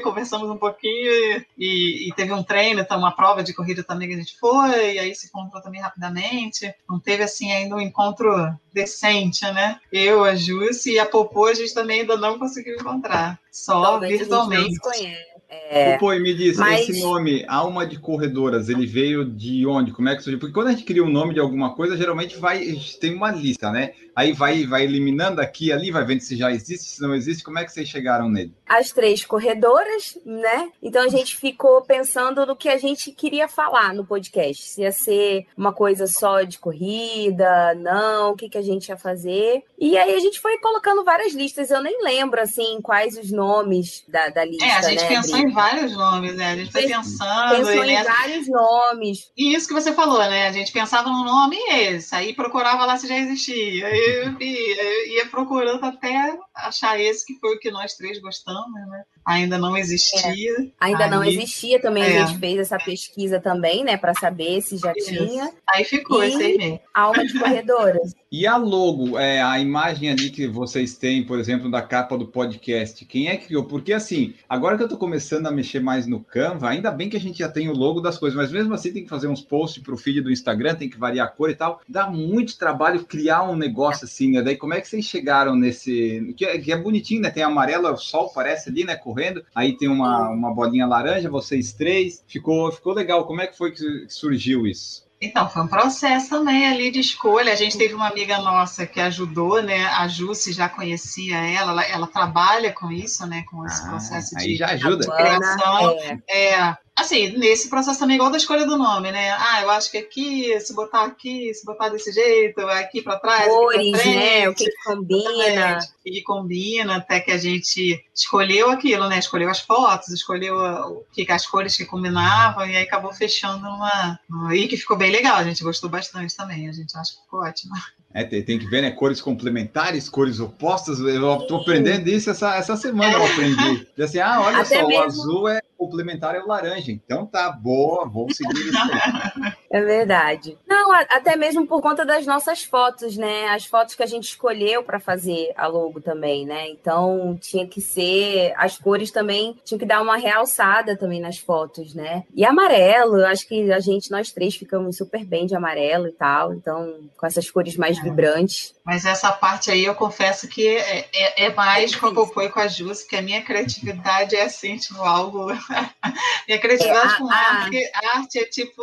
conversamos um pouquinho e, e, teve um treino, então uma prova de corrida também que a gente foi, e aí se encontrou também rapidamente. Não teve assim ainda um encontro decente, né? Eu, a Jússi e a Popô, a gente também ainda não conseguiu encontrar, só Talvez virtualmente. A gente não se conhece. É, Pô, me diz, mas... esse nome, Alma de Corredoras, ele veio de onde? Como é que surgiu? Porque quando a gente cria um nome de alguma coisa, geralmente vai tem uma lista, né? Aí vai, vai eliminando aqui ali, vai vendo se já existe, se não existe. Como é que vocês chegaram nele? As três corredoras, né? Então a gente ficou pensando no que a gente queria falar no podcast. Se ia ser uma coisa só de corrida, não, o que, que a gente ia fazer. E aí a gente foi colocando várias listas. Eu nem lembro, assim, quais os nomes da, da lista. É, a gente né, pensou em vários nomes, né? A gente foi pensando. Pensou em vários nomes. E isso que você falou, né? A gente pensava no nome esse, aí procurava lá se já existia. Eu ia, ia procurando até achar esse que foi o que nós três gostamos, né? Ainda não existia. É. Ainda aí, não existia também, é. a gente fez essa pesquisa também, né, para saber se já Isso. tinha. Aí ficou e esse aí mesmo. Alma de corredoras. E a logo, é, a imagem ali que vocês têm, por exemplo, da capa do podcast, quem é que criou? Porque assim, agora que eu estou começando a mexer mais no Canva, ainda bem que a gente já tem o logo das coisas, mas mesmo assim tem que fazer uns posts para o feed do Instagram, tem que variar a cor e tal. Dá muito trabalho criar um negócio assim, né? Daí como é que vocês chegaram nesse. Que é, que é bonitinho, né? Tem amarelo, o sol parece ali, né? Correndo. Aí tem uma, uma bolinha laranja, vocês três. Ficou, ficou legal. Como é que foi que surgiu isso? Então, foi um processo também ali de escolha. A gente teve uma amiga nossa que ajudou, né? A Jussi já conhecia ela, ela, ela trabalha com isso, né? Com esse ah, processo de, já ajuda. criação. É. é. Assim, nesse processo também, igual da escolha do nome, né? Ah, eu acho que aqui, se botar aqui, se botar desse jeito, aqui para trás. Cores, né? O que, que combina. O que combina, até que a gente escolheu aquilo, né? Escolheu as fotos, escolheu o que, as cores que combinavam, e aí acabou fechando uma. E que ficou bem legal, a gente gostou bastante também, a gente acha que ficou ótimo. É, tem, tem, que ver, né? Cores complementares, cores opostas. Eu estou aprendendo isso essa, essa semana, eu aprendi. E assim, ah, olha Até só, mesmo... o azul é complementar é o laranja. Então tá boa, vamos seguir isso. É verdade. Não, até mesmo por conta das nossas fotos, né? As fotos que a gente escolheu para fazer a logo também, né? Então tinha que ser. As cores também tinha que dar uma realçada também nas fotos, né? E amarelo, eu acho que a gente, nós três, ficamos super bem de amarelo e tal. Então, com essas cores mais é. vibrantes. Mas essa parte aí eu confesso que é, é, é mais com a Popô e com a Jus, porque a minha criatividade é assim, tipo, algo. minha criatividade é, com a... arte, arte é tipo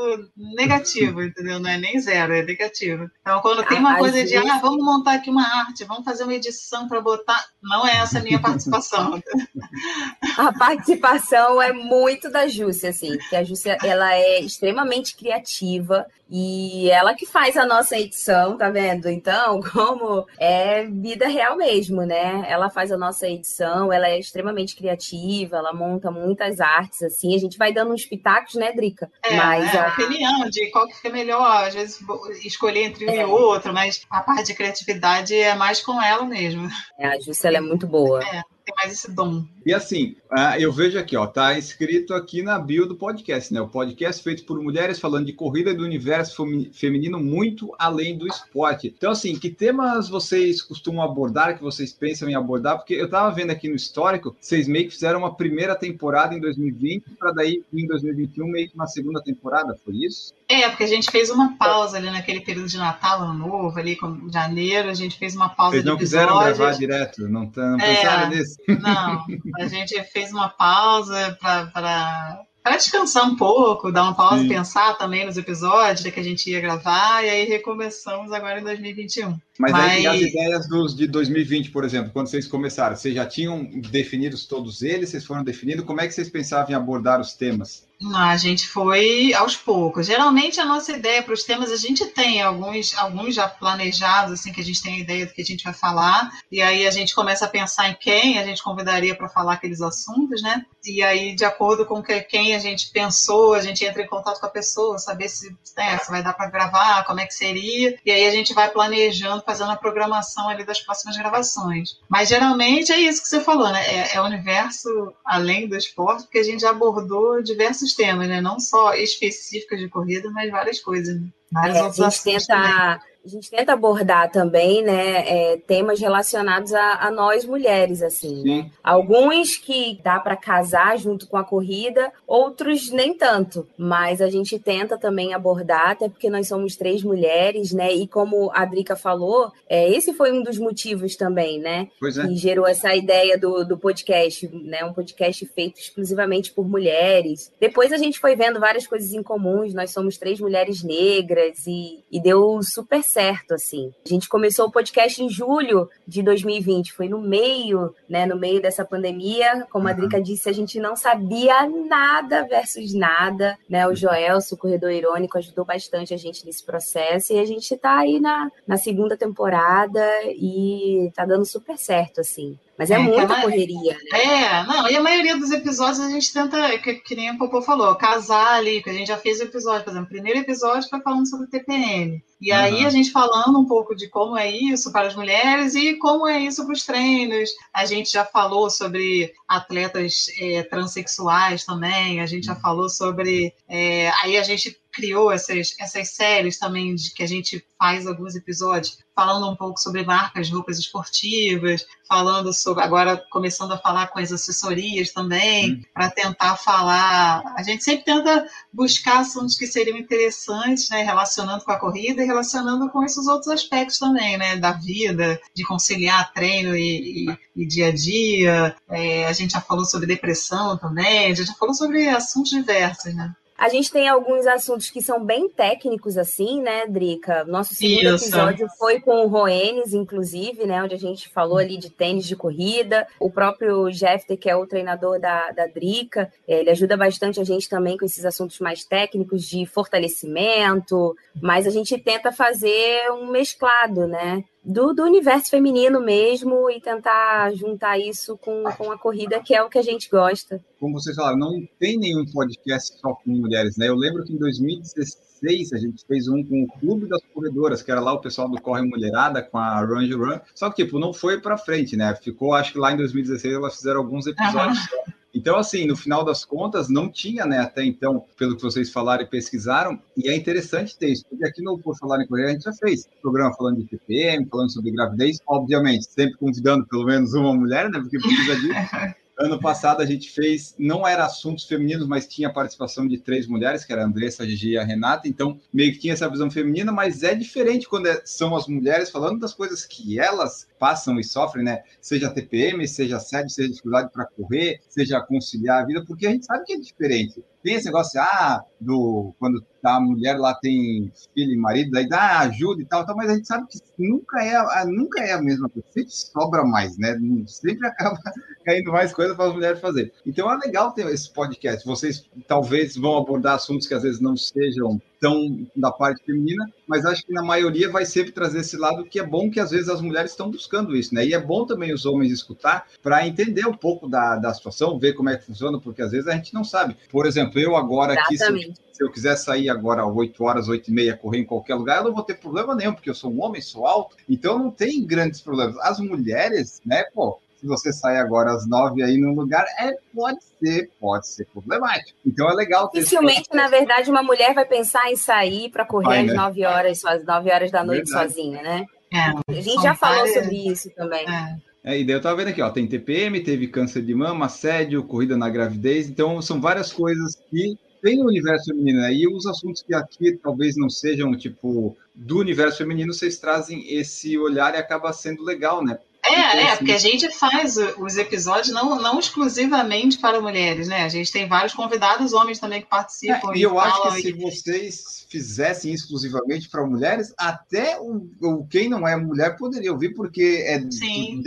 negativo, entendeu? Não é nem zero, é negativo. Então, quando tem uma coisa de, ah, vamos montar aqui uma arte, vamos fazer uma edição para botar, não é essa a minha participação. a participação é muito da Júcia, assim, que a Júcia, ela é extremamente criativa e ela que faz a nossa edição, tá vendo? Então, como é vida real mesmo, né? Ela faz a nossa edição, ela é extremamente criativa, ela monta muitas artes, assim. A gente vai dando uns pitacos, né, Drica? É, mas é, a opinião de qual que fica melhor, às vezes escolher entre um é. e outro, mas a parte de criatividade é mais com ela mesmo. É, a Júcia, ela é muito boa. É tem mais esse dom. E assim, uh, eu vejo aqui, ó, tá escrito aqui na bio do podcast, né? O podcast feito por mulheres falando de corrida do universo feminino muito além do esporte. Então, assim, que temas vocês costumam abordar, que vocês pensam em abordar? Porque eu tava vendo aqui no histórico, vocês meio que fizeram uma primeira temporada em 2020 para daí em 2021 meio que uma segunda temporada, foi isso? É, porque a gente fez uma pausa ali naquele período de Natal, Ano Novo, ali com janeiro, a gente fez uma pausa Vocês não quiseram gravar direto, não, não é, pensaram nisso? Não, a gente fez uma pausa para para descansar um pouco, dar uma pausa, Sim. pensar também nos episódios que a gente ia gravar, e aí recomeçamos agora em 2021. Mas, Mas... aí as ideias dos de 2020, por exemplo, quando vocês começaram, vocês já tinham definidos todos eles? Vocês foram definindo? Como é que vocês pensavam em abordar os temas? A gente foi aos poucos. Geralmente a nossa ideia para os temas, a gente tem alguns, alguns já planejados, assim, que a gente tem a ideia do que a gente vai falar, e aí a gente começa a pensar em quem a gente convidaria para falar aqueles assuntos, né? E aí, de acordo com que, quem a gente pensou, a gente entra em contato com a pessoa, saber se, né, se vai dar para gravar, como é que seria, e aí a gente vai planejando, fazendo a programação ali das próximas gravações. Mas geralmente é isso que você falou, né? É, é o universo além do esporte, porque a gente já abordou diversos temas, né? Não só específicos de corrida, mas várias coisas. Né? Vários é, a gente tenta. A gente tenta abordar também, né, é, temas relacionados a, a, nós mulheres, assim. Né? Alguns que dá para casar junto com a corrida, outros nem tanto. Mas a gente tenta também abordar, até porque nós somos três mulheres, né? E como a Drica falou, é, esse foi um dos motivos também, né? Pois é. Que gerou essa ideia do, do podcast, né? Um podcast feito exclusivamente por mulheres. Depois a gente foi vendo várias coisas em comuns. Nós somos três mulheres negras e, e deu super certo, assim. A gente começou o podcast em julho de 2020, foi no meio, né, no meio dessa pandemia. Como a Drica disse, a gente não sabia nada versus nada, né? O Joelso, o Corredor Irônico, ajudou bastante a gente nesse processo e a gente tá aí na, na segunda temporada e tá dando super certo, assim. Mas é, é muita correria, né? É, não, e a maioria dos episódios a gente tenta, que, que nem a Popô falou, casar ali, que a gente já fez o episódio, por exemplo, o primeiro episódio foi falando sobre TPM. E uhum. aí a gente falando um pouco de como é isso para as mulheres e como é isso para os treinos. A gente já falou sobre atletas é, transexuais também, a gente já uhum. falou sobre. É, aí a gente criou essas, essas séries também de que a gente faz alguns episódios falando um pouco sobre marcas de roupas esportivas, falando sobre agora começando a falar com as assessorias também, hum. para tentar falar. A gente sempre tenta buscar assuntos que seriam interessantes, né, relacionando com a corrida e relacionando com esses outros aspectos também, né, da vida, de conciliar treino e, e, e dia a dia. É, a gente já falou sobre depressão também, a gente já falou sobre assuntos diversos, né? A gente tem alguns assuntos que são bem técnicos, assim, né, Drica? Nosso segundo Isso. episódio foi com o Roenes, inclusive, né? Onde a gente falou ali de tênis de corrida. O próprio Jeffter, que é o treinador da, da Drica, ele ajuda bastante a gente também com esses assuntos mais técnicos de fortalecimento. Mas a gente tenta fazer um mesclado, né? Do, do, universo feminino mesmo e tentar juntar isso com, com a corrida, que é o que a gente gosta. Como vocês falaram, não tem nenhum podcast só com mulheres, né? Eu lembro que em 2016 a gente fez um com o Clube das Corredoras, que era lá o pessoal do Corre Mulherada com a Run Run. Só que, tipo, não foi para frente, né? Ficou, acho que lá em 2016 elas fizeram alguns episódios uhum. Então, assim, no final das contas, não tinha, né, até então, pelo que vocês falaram e pesquisaram, e é interessante ter isso, porque aqui no Por Falar em Correr a gente já fez programa falando de TPM, falando sobre gravidez, obviamente, sempre convidando pelo menos uma mulher, né, porque precisa disso. Ano passado a gente fez, não era assuntos femininos, mas tinha a participação de três mulheres, que era a Andressa, a Gigi e a Renata, então meio que tinha essa visão feminina, mas é diferente quando é, são as mulheres falando das coisas que elas passam e sofrem, né? Seja TPM, seja assédio, seja dificuldade para correr, seja conciliar a vida, porque a gente sabe que é diferente. Tem esse negócio, ah, do quando a mulher lá tem filho e marido, daí dá ajuda e tal, tal, mas a gente sabe que nunca é, nunca é a mesma coisa, sempre sobra mais, né? Sempre acaba caindo mais coisa para as mulheres fazer. Então é legal ter esse podcast. Vocês talvez vão abordar assuntos que às vezes não sejam tão da parte feminina, mas acho que na maioria vai sempre trazer esse lado que é bom que às vezes as mulheres estão buscando isso, né? E é bom também os homens escutar para entender um pouco da, da situação, ver como é que funciona, porque às vezes a gente não sabe. Por exemplo, eu agora aqui, se eu, se eu, quiser sair agora às 8 horas, 8 e meia, correr em qualquer lugar, eu não vou ter problema nenhum, porque eu sou um homem, sou alto, então não tem grandes problemas. As mulheres, né, pô, se você sai agora às nove aí num lugar, é, pode ser, pode ser problemático. Então é legal ter. Dificilmente, na verdade, uma mulher vai pensar em sair para correr vai, às né? nove horas, às nove horas da noite verdade. sozinha, né? É, a gente já falou várias... sobre isso também. É. É, e daí eu tava vendo aqui, ó, tem TPM, teve câncer de mama, assédio, corrida na gravidez, então são várias coisas que tem o universo feminino, né? E os assuntos que aqui talvez não sejam, tipo, do universo feminino, vocês trazem esse olhar e acaba sendo legal, né? É, é, porque a gente faz os episódios não, não exclusivamente para mulheres, né? A gente tem vários convidados homens também que participam. É, e eu acho que se vocês fizessem exclusivamente para mulheres, até o, o, quem não é mulher poderia ouvir, porque é Sim.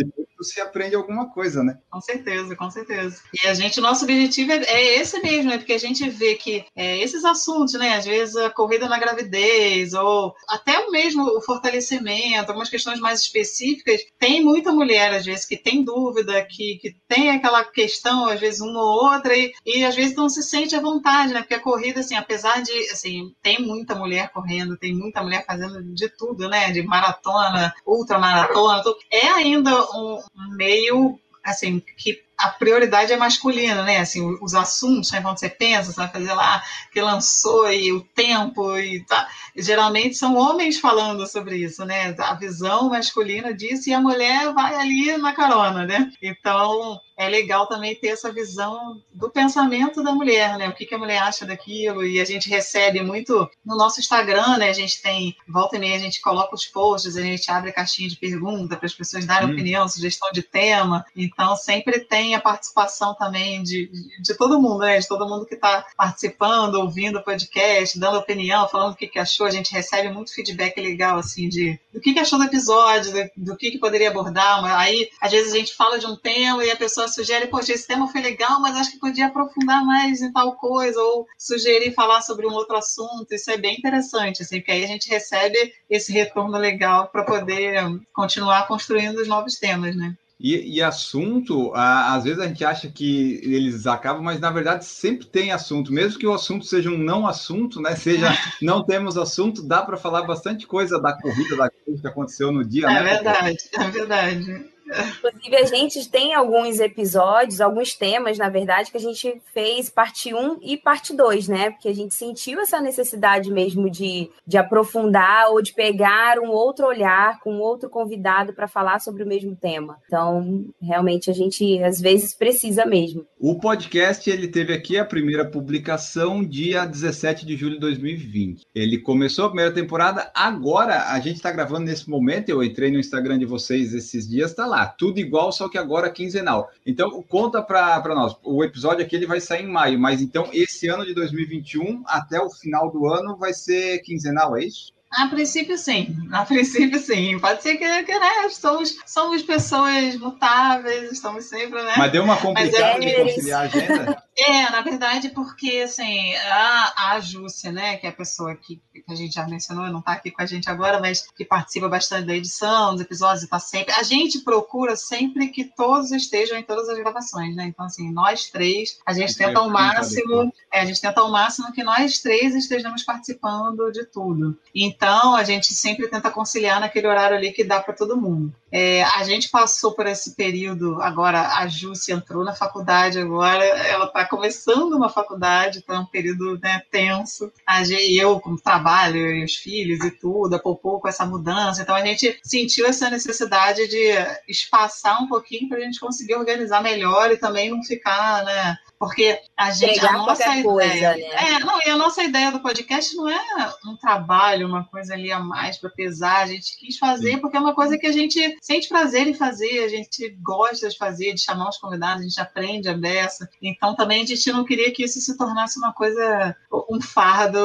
Você aprende alguma coisa, né? Com certeza, com certeza. E a gente, nosso objetivo é, é esse mesmo, né? Porque a gente vê que é, esses assuntos, né? Às vezes a corrida na gravidez, ou até o mesmo o fortalecimento, algumas questões mais específicas, tem muita mulher, às vezes, que tem dúvida, que, que tem aquela questão, às vezes, uma ou outra, e, e às vezes não se sente à vontade, né? Porque a corrida, assim, apesar de, assim, tem muita mulher correndo, tem muita mulher fazendo de tudo, né? De maratona, ultramaratona, é ainda um, meio assim que a prioridade é masculina, né? Assim, os assuntos, né? quando você pensa, você vai fazer lá que lançou e o tempo e tá. Geralmente são homens falando sobre isso, né? A visão masculina disso e a mulher vai ali na carona, né? Então é legal também ter essa visão do pensamento da mulher, né? O que, que a mulher acha daquilo e a gente recebe muito no nosso Instagram, né? A gente tem volta e meia a gente coloca os posts, a gente abre a caixinha de pergunta para as pessoas darem hum. opinião, sugestão de tema. Então sempre tem a participação também de, de, de todo mundo, né? De todo mundo que está participando, ouvindo o podcast, dando opinião, falando o que, que achou. A gente recebe muito feedback legal, assim, de do que, que achou do episódio, do, do que, que poderia abordar. Aí, às vezes, a gente fala de um tema e a pessoa sugere, poxa, esse tema foi legal, mas acho que podia aprofundar mais em tal coisa, ou sugerir falar sobre um outro assunto. Isso é bem interessante, assim, porque aí a gente recebe esse retorno legal para poder continuar construindo os novos temas, né? E, e, assunto, às vezes a gente acha que eles acabam, mas na verdade sempre tem assunto, mesmo que o assunto seja um não assunto, né? Seja não temos assunto, dá para falar bastante coisa da corrida, da coisa que aconteceu no dia. É né? verdade, é verdade. Inclusive, a gente tem alguns episódios, alguns temas, na verdade, que a gente fez parte 1 e parte 2, né? Porque a gente sentiu essa necessidade mesmo de, de aprofundar ou de pegar um outro olhar com outro convidado para falar sobre o mesmo tema. Então, realmente, a gente às vezes precisa mesmo. O podcast, ele teve aqui a primeira publicação dia 17 de julho de 2020. Ele começou a primeira temporada, agora a gente está gravando nesse momento, eu entrei no Instagram de vocês esses dias, tá lá lá, tudo igual, só que agora quinzenal. Então, conta para nós. O episódio aqui ele vai sair em maio, mas então esse ano de 2021, até o final do ano, vai ser quinzenal, é isso? A princípio, sim. A princípio, sim. Pode ser que, que né, somos, somos pessoas mutáveis, estamos sempre, né? Mas deu uma complicada é, de conciliar a agenda? É, na verdade, porque, assim, a, a Júcia, né, que é a pessoa que, que a gente já mencionou, não está aqui com a gente agora, mas que participa bastante da edição, dos episódios e está sempre... A gente procura sempre que todos estejam em todas as gravações, né? Então, assim, nós três, a gente tenta ao máximo... É, a gente tenta ao máximo que nós três estejamos participando de tudo. Então, a gente sempre tenta conciliar naquele horário ali que dá para todo mundo. É, a gente passou por esse período, agora a Jússia entrou na faculdade agora, ela está começando uma faculdade, então é um período né, tenso. A gente, eu, com trabalho, e os filhos e tudo, a Popô com essa mudança, então a gente sentiu essa necessidade de espaçar um pouquinho para a gente conseguir organizar melhor e também não ficar, né, porque a gente Pegar a nossa ideia, coisa, né? é, não, e a nossa ideia do podcast não é um trabalho, uma coisa ali a mais para pesar. A gente quis fazer porque é uma coisa que a gente sente prazer em fazer, a gente gosta de fazer, de chamar os convidados, a gente aprende a beça. Então também a gente não queria que isso se tornasse uma coisa, um fardo,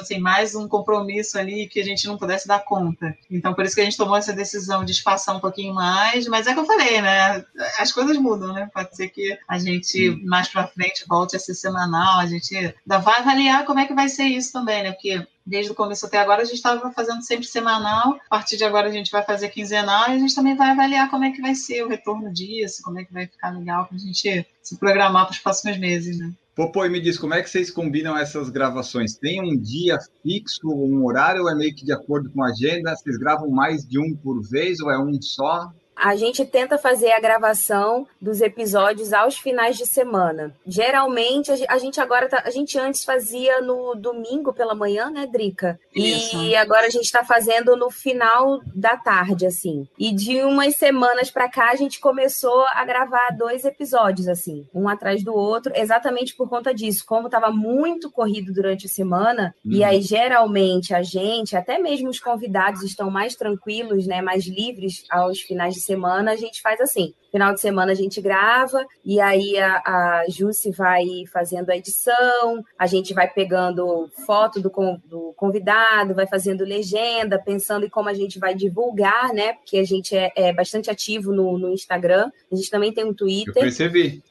assim, mais um compromisso ali que a gente não pudesse dar conta. Então por isso que a gente tomou essa decisão de espaçar um pouquinho mais, mas é que eu falei, né? As coisas mudam, né? Pode ser que a gente mais para frente volte a ser semanal, a gente ainda vai avaliar como é que vai ser isso também, né? Porque desde o começo até agora a gente estava fazendo sempre semanal, a partir de agora a gente vai fazer quinzenal e a gente também vai avaliar como é que vai ser o retorno disso, como é que vai ficar legal para a gente se programar para os próximos meses, né? Popô, e me diz, como é que vocês combinam essas gravações? Tem um dia fixo, um horário, ou é meio que de acordo com a agenda? Vocês gravam mais de um por vez, ou é um só? A gente tenta fazer a gravação dos episódios aos finais de semana. Geralmente, a ge- a gente agora tá, a gente antes fazia no domingo pela manhã, né, Drica? Isso. E agora a gente tá fazendo no final da tarde, assim. E de umas semanas pra cá, a gente começou a gravar dois episódios, assim, um atrás do outro, exatamente por conta disso. Como tava muito corrido durante a semana, e Uhum. aí geralmente a gente, até mesmo os convidados, estão mais tranquilos, né, mais livres aos finais de semana, a gente faz assim. Final de semana a gente grava, e aí a, a Jussi vai fazendo a edição, a gente vai pegando foto do, do convidado, vai fazendo legenda, pensando em como a gente vai divulgar, né? Porque a gente é, é bastante ativo no, no Instagram, a gente também tem um Eu Twitter. percebi.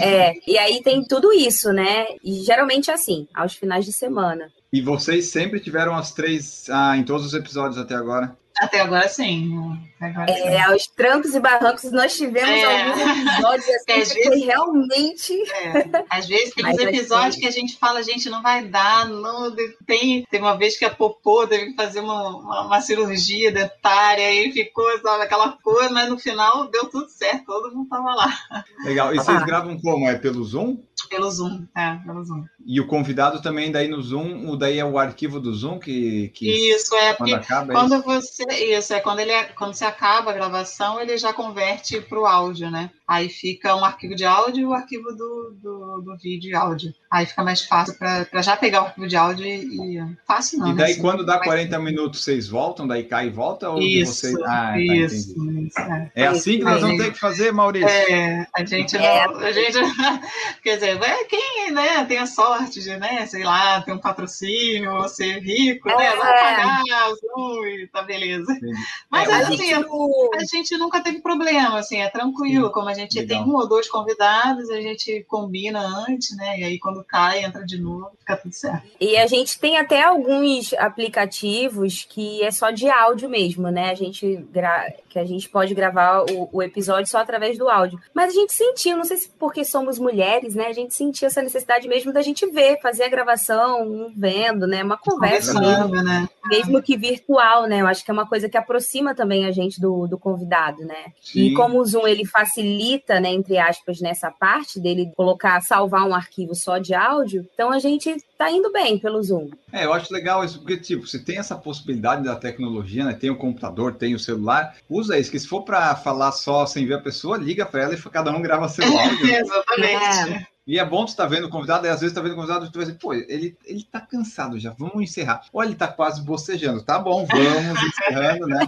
É, e aí tem tudo isso, né? E geralmente é assim, aos finais de semana. E vocês sempre tiveram as três ah, em todos os episódios até agora? Até agora sim. Até agora sim. É, aos trancos e barrancos, nós tivemos É. alguns episódios É, assim às que foi realmente. É, Às vezes tem uns assim- episódios que a gente fala, gente, não vai dar, não tem. Tem uma vez que a Popô teve que fazer uma, uma, uma cirurgia dentária e ficou sabe, aquela coisa, mas no final deu tudo certo, todo mundo tava lá Legal. E vocês Ah. gravam como? É pelo Zoom? Pelo Zoom, é, pelo Zoom. E o convidado também daí no Zoom, o daí é o arquivo do Zoom que, que Isso é quando acaba é quando isso? você isso é quando ele é- quando você acaba a gravação ele já converte para o áudio, né? Aí fica um arquivo de áudio e o arquivo do, do, do vídeo e áudio. Aí fica mais fácil para já pegar o arquivo de áudio e, fácil não. E né? daí Assim, quando dá vai- 40 minutos vocês voltam, daí cai e volta ou Isso, vocês Ah, tá, isso, entendi. isso, é. É assim que nós vamos ter que fazer, Maurício. É, a gente É. não. A gente, quer dizer, é quem né, tem a sorte de, né, sei lá, ter um patrocínio, ser rico, né? É. Vai pagar o Zoom e tá beleza. Entendi. Mas É, A assim, gente a, não- a gente nunca teve problema, assim, é tranquilo. Como a gente Legal. tem um ou dois convidados, a gente combina antes, né? E aí quando cai, entra de novo, fica tudo certo. E a gente tem até alguns aplicativos que é só de áudio mesmo, né? A gente gra... que a gente pode gravar o, o episódio só através do áudio. Mas a gente sentiu, não sei se porque somos mulheres, né? A gente sentiu essa necessidade mesmo da gente ver, fazer a gravação, um vendo, né? Uma conversa mesmo, Conversando, né? mesmo que virtual, né? Eu acho que é uma coisa que aproxima também a gente do, do convidado, né? E Sim. como o Zoom ele facilita, né, entre aspas, nessa parte dele colocar, salvar um arquivo só de áudio, então a gente tá indo bem pelo Zoom. É, eu acho legal isso, porque, tipo, você tem essa possibilidade da tecnologia, né? Tem o computador, tem o celular, usa isso, que se for para falar só sem ver a pessoa, liga para ela e cada um grava seu áudio. Exatamente. E é bom tu estar vendo o convidado, e às vezes tá vendo o convidado e tu vai dizer, pô, ele, ele tá cansado já, vamos encerrar. Ou ele tá quase bocejando, tá bom, vamos encerrando, né?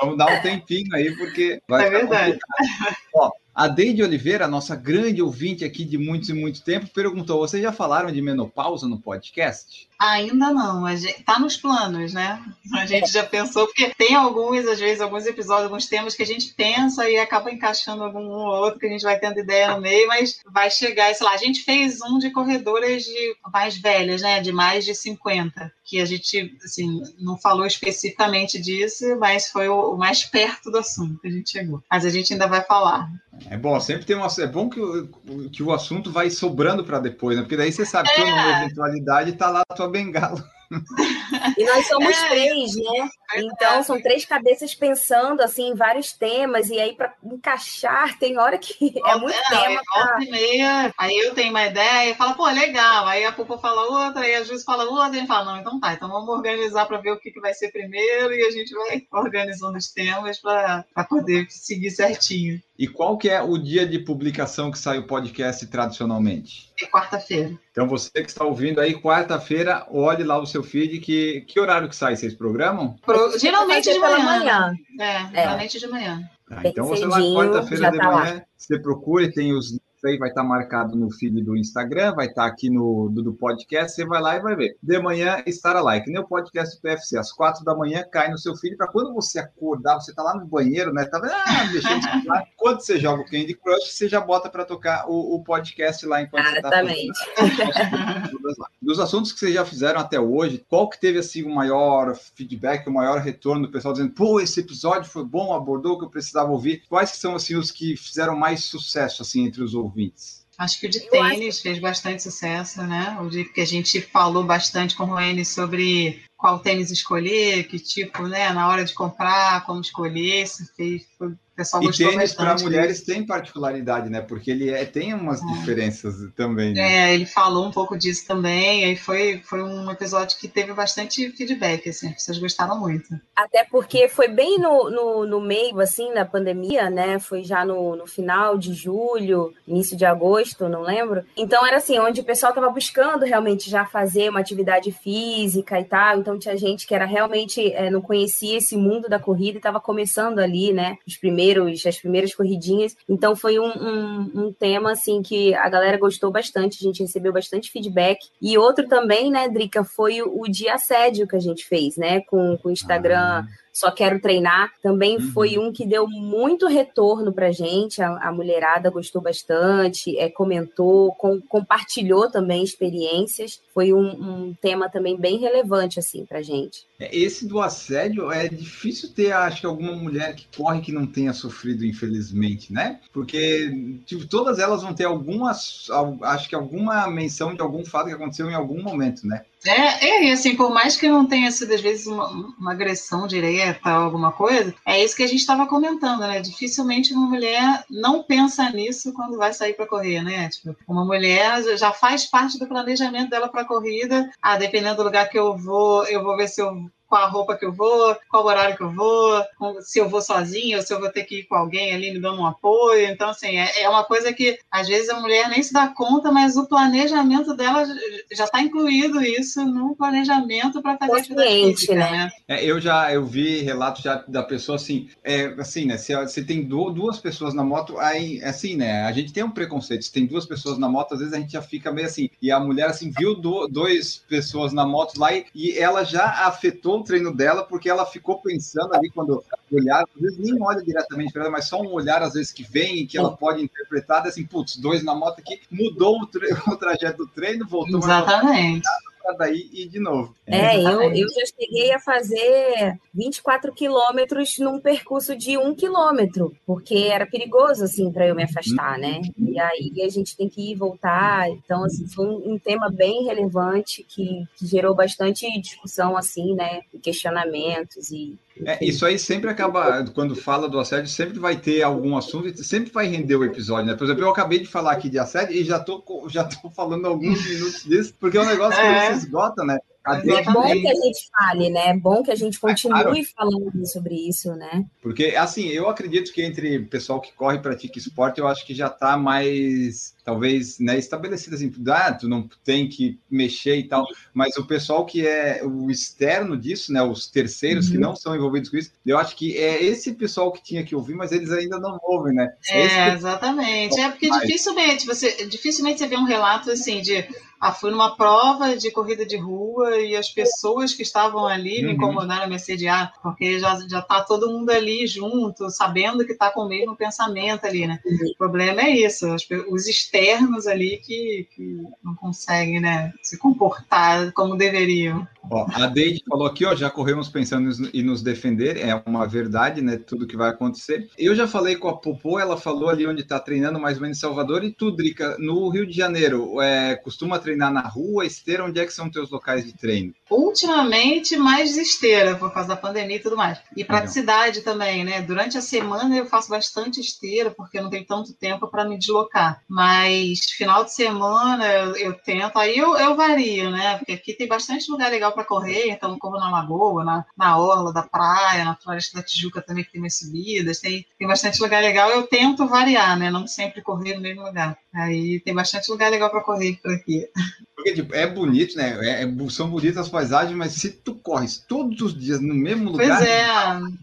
Vamos dar um tempinho aí, porque vai É ficar verdade. complicado. Ó, a Deide Oliveira, nossa grande ouvinte aqui de muitos e muito tempo, perguntou: vocês já falaram de menopausa no podcast? Ainda não, a gente, tá nos planos, né? A gente já pensou, porque tem alguns, às vezes, alguns episódios, alguns temas que a gente pensa e acaba encaixando algum ou outro que a gente vai tendo ideia no meio, mas vai chegar, sei lá, a gente fez um de corredoras de mais velhas, né? De mais de 50, que a gente, assim, não falou especificamente disso, mas foi o, o mais perto do assunto que a gente chegou. Mas a gente ainda vai falar. É bom, sempre tem uma. É bom que o, que o assunto vai sobrando para depois, né? Porque daí você sabe que É. numa eventualidade tá lá a tua bengala. E nós somos é, três, né? Então, são três cabeças pensando assim em vários temas, e aí para encaixar, tem hora que é muito é, tema. Pra... e meia, aí eu tenho uma ideia e falo, pô, legal. Aí a Pupa fala outra, aí a Jus fala outra, e a gente fala, não, então tá, então vamos organizar para ver o que, que vai ser primeiro, e a gente vai organizando os temas para poder seguir certinho. E qual que é o dia de publicação que sai o podcast tradicionalmente? É quarta-feira. Então você que está ouvindo aí, quarta-feira, olhe lá o seu feed, que, que horário que sai? Vocês programam? Pro, geralmente de manhã. manhã. É, é, geralmente de manhã. Tá, então você lá quarta-feira de tá manhã, lá. você procura, tem os isso aí vai estar marcado no feed do Instagram, vai estar aqui no do, do, podcast, você vai lá e vai ver. De manhã estará lá, e que nem o podcast do PFC, às quatro da manhã cai no seu feed, para quando você acordar, você tá lá no banheiro, né? Tá ah, deixando lá. Quando você joga o Candy Crush, você já bota para tocar o, o, podcast lá enquanto Exatamente. você tá Dos assuntos que vocês já fizeram até hoje, qual que teve assim o maior feedback, o maior retorno do pessoal dizendo, pô, esse episódio foi bom, abordou o que eu precisava ouvir? Quais que são assim os que fizeram mais sucesso assim entre os ouvintes? Ouvintes? Acho que o de tênis acho... fez bastante sucesso, né? O de que a gente falou bastante com o N sobre qual tênis escolher, que tipo, né? Na hora de comprar, como escolher, se fez, foi pessoal e tênis para mulheres tem particularidade, né? Porque ele é, tem umas é. diferenças também. Né? É, ele falou um pouco disso também. Aí foi, foi um episódio que teve bastante feedback, assim, as pessoas gostaram muito. Até porque foi bem no, no, no meio, assim, da pandemia, né? Foi já no, no final de julho, início de agosto, não lembro. Então era assim, onde o pessoal estava buscando realmente já fazer uma atividade física e tal. Então tinha gente que era realmente é, não conhecia esse mundo da corrida e estava começando ali, né? Os primeiros primeiros, as primeiras corridinhas. Então foi um, um, um, tema assim que a galera gostou bastante, a gente recebeu bastante feedback. E outro também, né, Drica, foi o, o de assédio que a gente fez, né, com, com o Instagram. Ah só Quero Treinar, também uhum. foi um que deu muito retorno para gente. A, a, mulherada gostou bastante, é, comentou, com, compartilhou também experiências. Foi um, um, tema também bem relevante assim para gente. É, esse do assédio é difícil ter, acho que alguma mulher que corre que não tenha sofrido, infelizmente, né? Porque tipo, todas elas vão ter algumas, acho que alguma menção de algum fato que aconteceu em algum momento, né? É, é, e assim, por mais que não tenha sido, às vezes, uma, uma agressão direta ou alguma coisa, é isso que a gente estava comentando, né? Dificilmente uma mulher não pensa nisso quando vai sair para correr, né? Tipo, uma mulher já faz parte do planejamento dela para a corrida. Ah, dependendo do lugar que eu vou, eu vou ver se eu qual a roupa que eu vou, qual o horário que eu vou, se eu vou sozinha ou se eu vou ter que ir com alguém ali me dando um apoio. Então, assim, é, é uma coisa que às vezes a mulher nem se dá conta, mas o planejamento dela já está incluído isso no planejamento para fazer atividade física, né? né? É, eu já eu vi relatos já da pessoa assim, é, assim, né? Se você tem duas pessoas na moto, aí assim, né? A gente tem um preconceito. Se tem duas pessoas na moto, às vezes a gente já fica meio assim. E a mulher assim viu do, dois pessoas na moto lá e, e ela já afetou o treino dela, porque ela ficou pensando ali quando olhar, às vezes nem olha diretamente para ela, mas só um olhar às vezes que vem e que ela pode interpretar, assim, putz, dois na moto aqui, mudou o, o trajeto do treino, voltou Exatamente para daí e de novo. É, eu, eu já cheguei a fazer 24 quilômetros num percurso de um quilômetro, porque era perigoso, assim, para eu me afastar, né? E aí a gente tem que ir voltar. Então, assim, foi um, um tema bem relevante que, que gerou bastante discussão, assim, né? E questionamentos e é, isso aí sempre acaba, quando fala do assédio, sempre vai ter algum assunto e sempre vai render o episódio, né? Por exemplo, eu acabei de falar aqui de assédio e já tô, já tô falando alguns minutos disso, porque é um negócio que é. se esgota, né? É bom que a gente fale, né? É bom que a gente continue é, claro. falando sobre isso, né? Porque, assim, eu acredito que entre o pessoal que corre e pratica esporte, eu acho que já está mais, talvez, né, estabelecido assim, ah, tu não tem que mexer e tal, mas o pessoal que é o externo disso, né, os terceiros uhum. que não são envolvidos com isso, eu acho que é esse pessoal que tinha que ouvir, mas eles ainda não ouvem, né? É, exatamente. É porque dificilmente você, dificilmente você vê um relato assim de ah, fui numa prova de corrida de rua e as pessoas que estavam ali uhum. me incomodaram a me assediar, porque já, já tá todo mundo ali junto, sabendo que está com o mesmo pensamento ali, né? Uhum. O problema é isso, os, os externos ali que, que não conseguem, né, se comportar como deveriam. Ó, a Deide falou aqui, ó, já corremos pensando em nos defender, é uma verdade, né, tudo que vai acontecer. Eu já falei com a Popô, ela falou ali onde está treinando, mais ou menos em Salvador, e tu, Drica, no Rio de Janeiro, é, costuma treinar na rua, esteira, onde é que são teus locais de treino? ultimamente mais esteira por causa da pandemia e tudo mais. E praticidade também, né? Durante a semana eu faço bastante esteira porque eu não tenho tanto tempo para me deslocar. Mas final de semana eu, eu tento, aí eu, eu, vario, né? Porque aqui tem bastante lugar legal para correr, então corro na lagoa, na, na orla da praia, na floresta da Tijuca também que tem umas subidas, tem, tem bastante lugar legal. Eu tento variar, né? Não sempre correr no mesmo lugar. Aí tem bastante lugar legal para correr por aqui. Porque, tipo, é bonito, né? É, é, são bonitas as paisagens, mas se tu corres todos os dias no mesmo lugar. Pois é.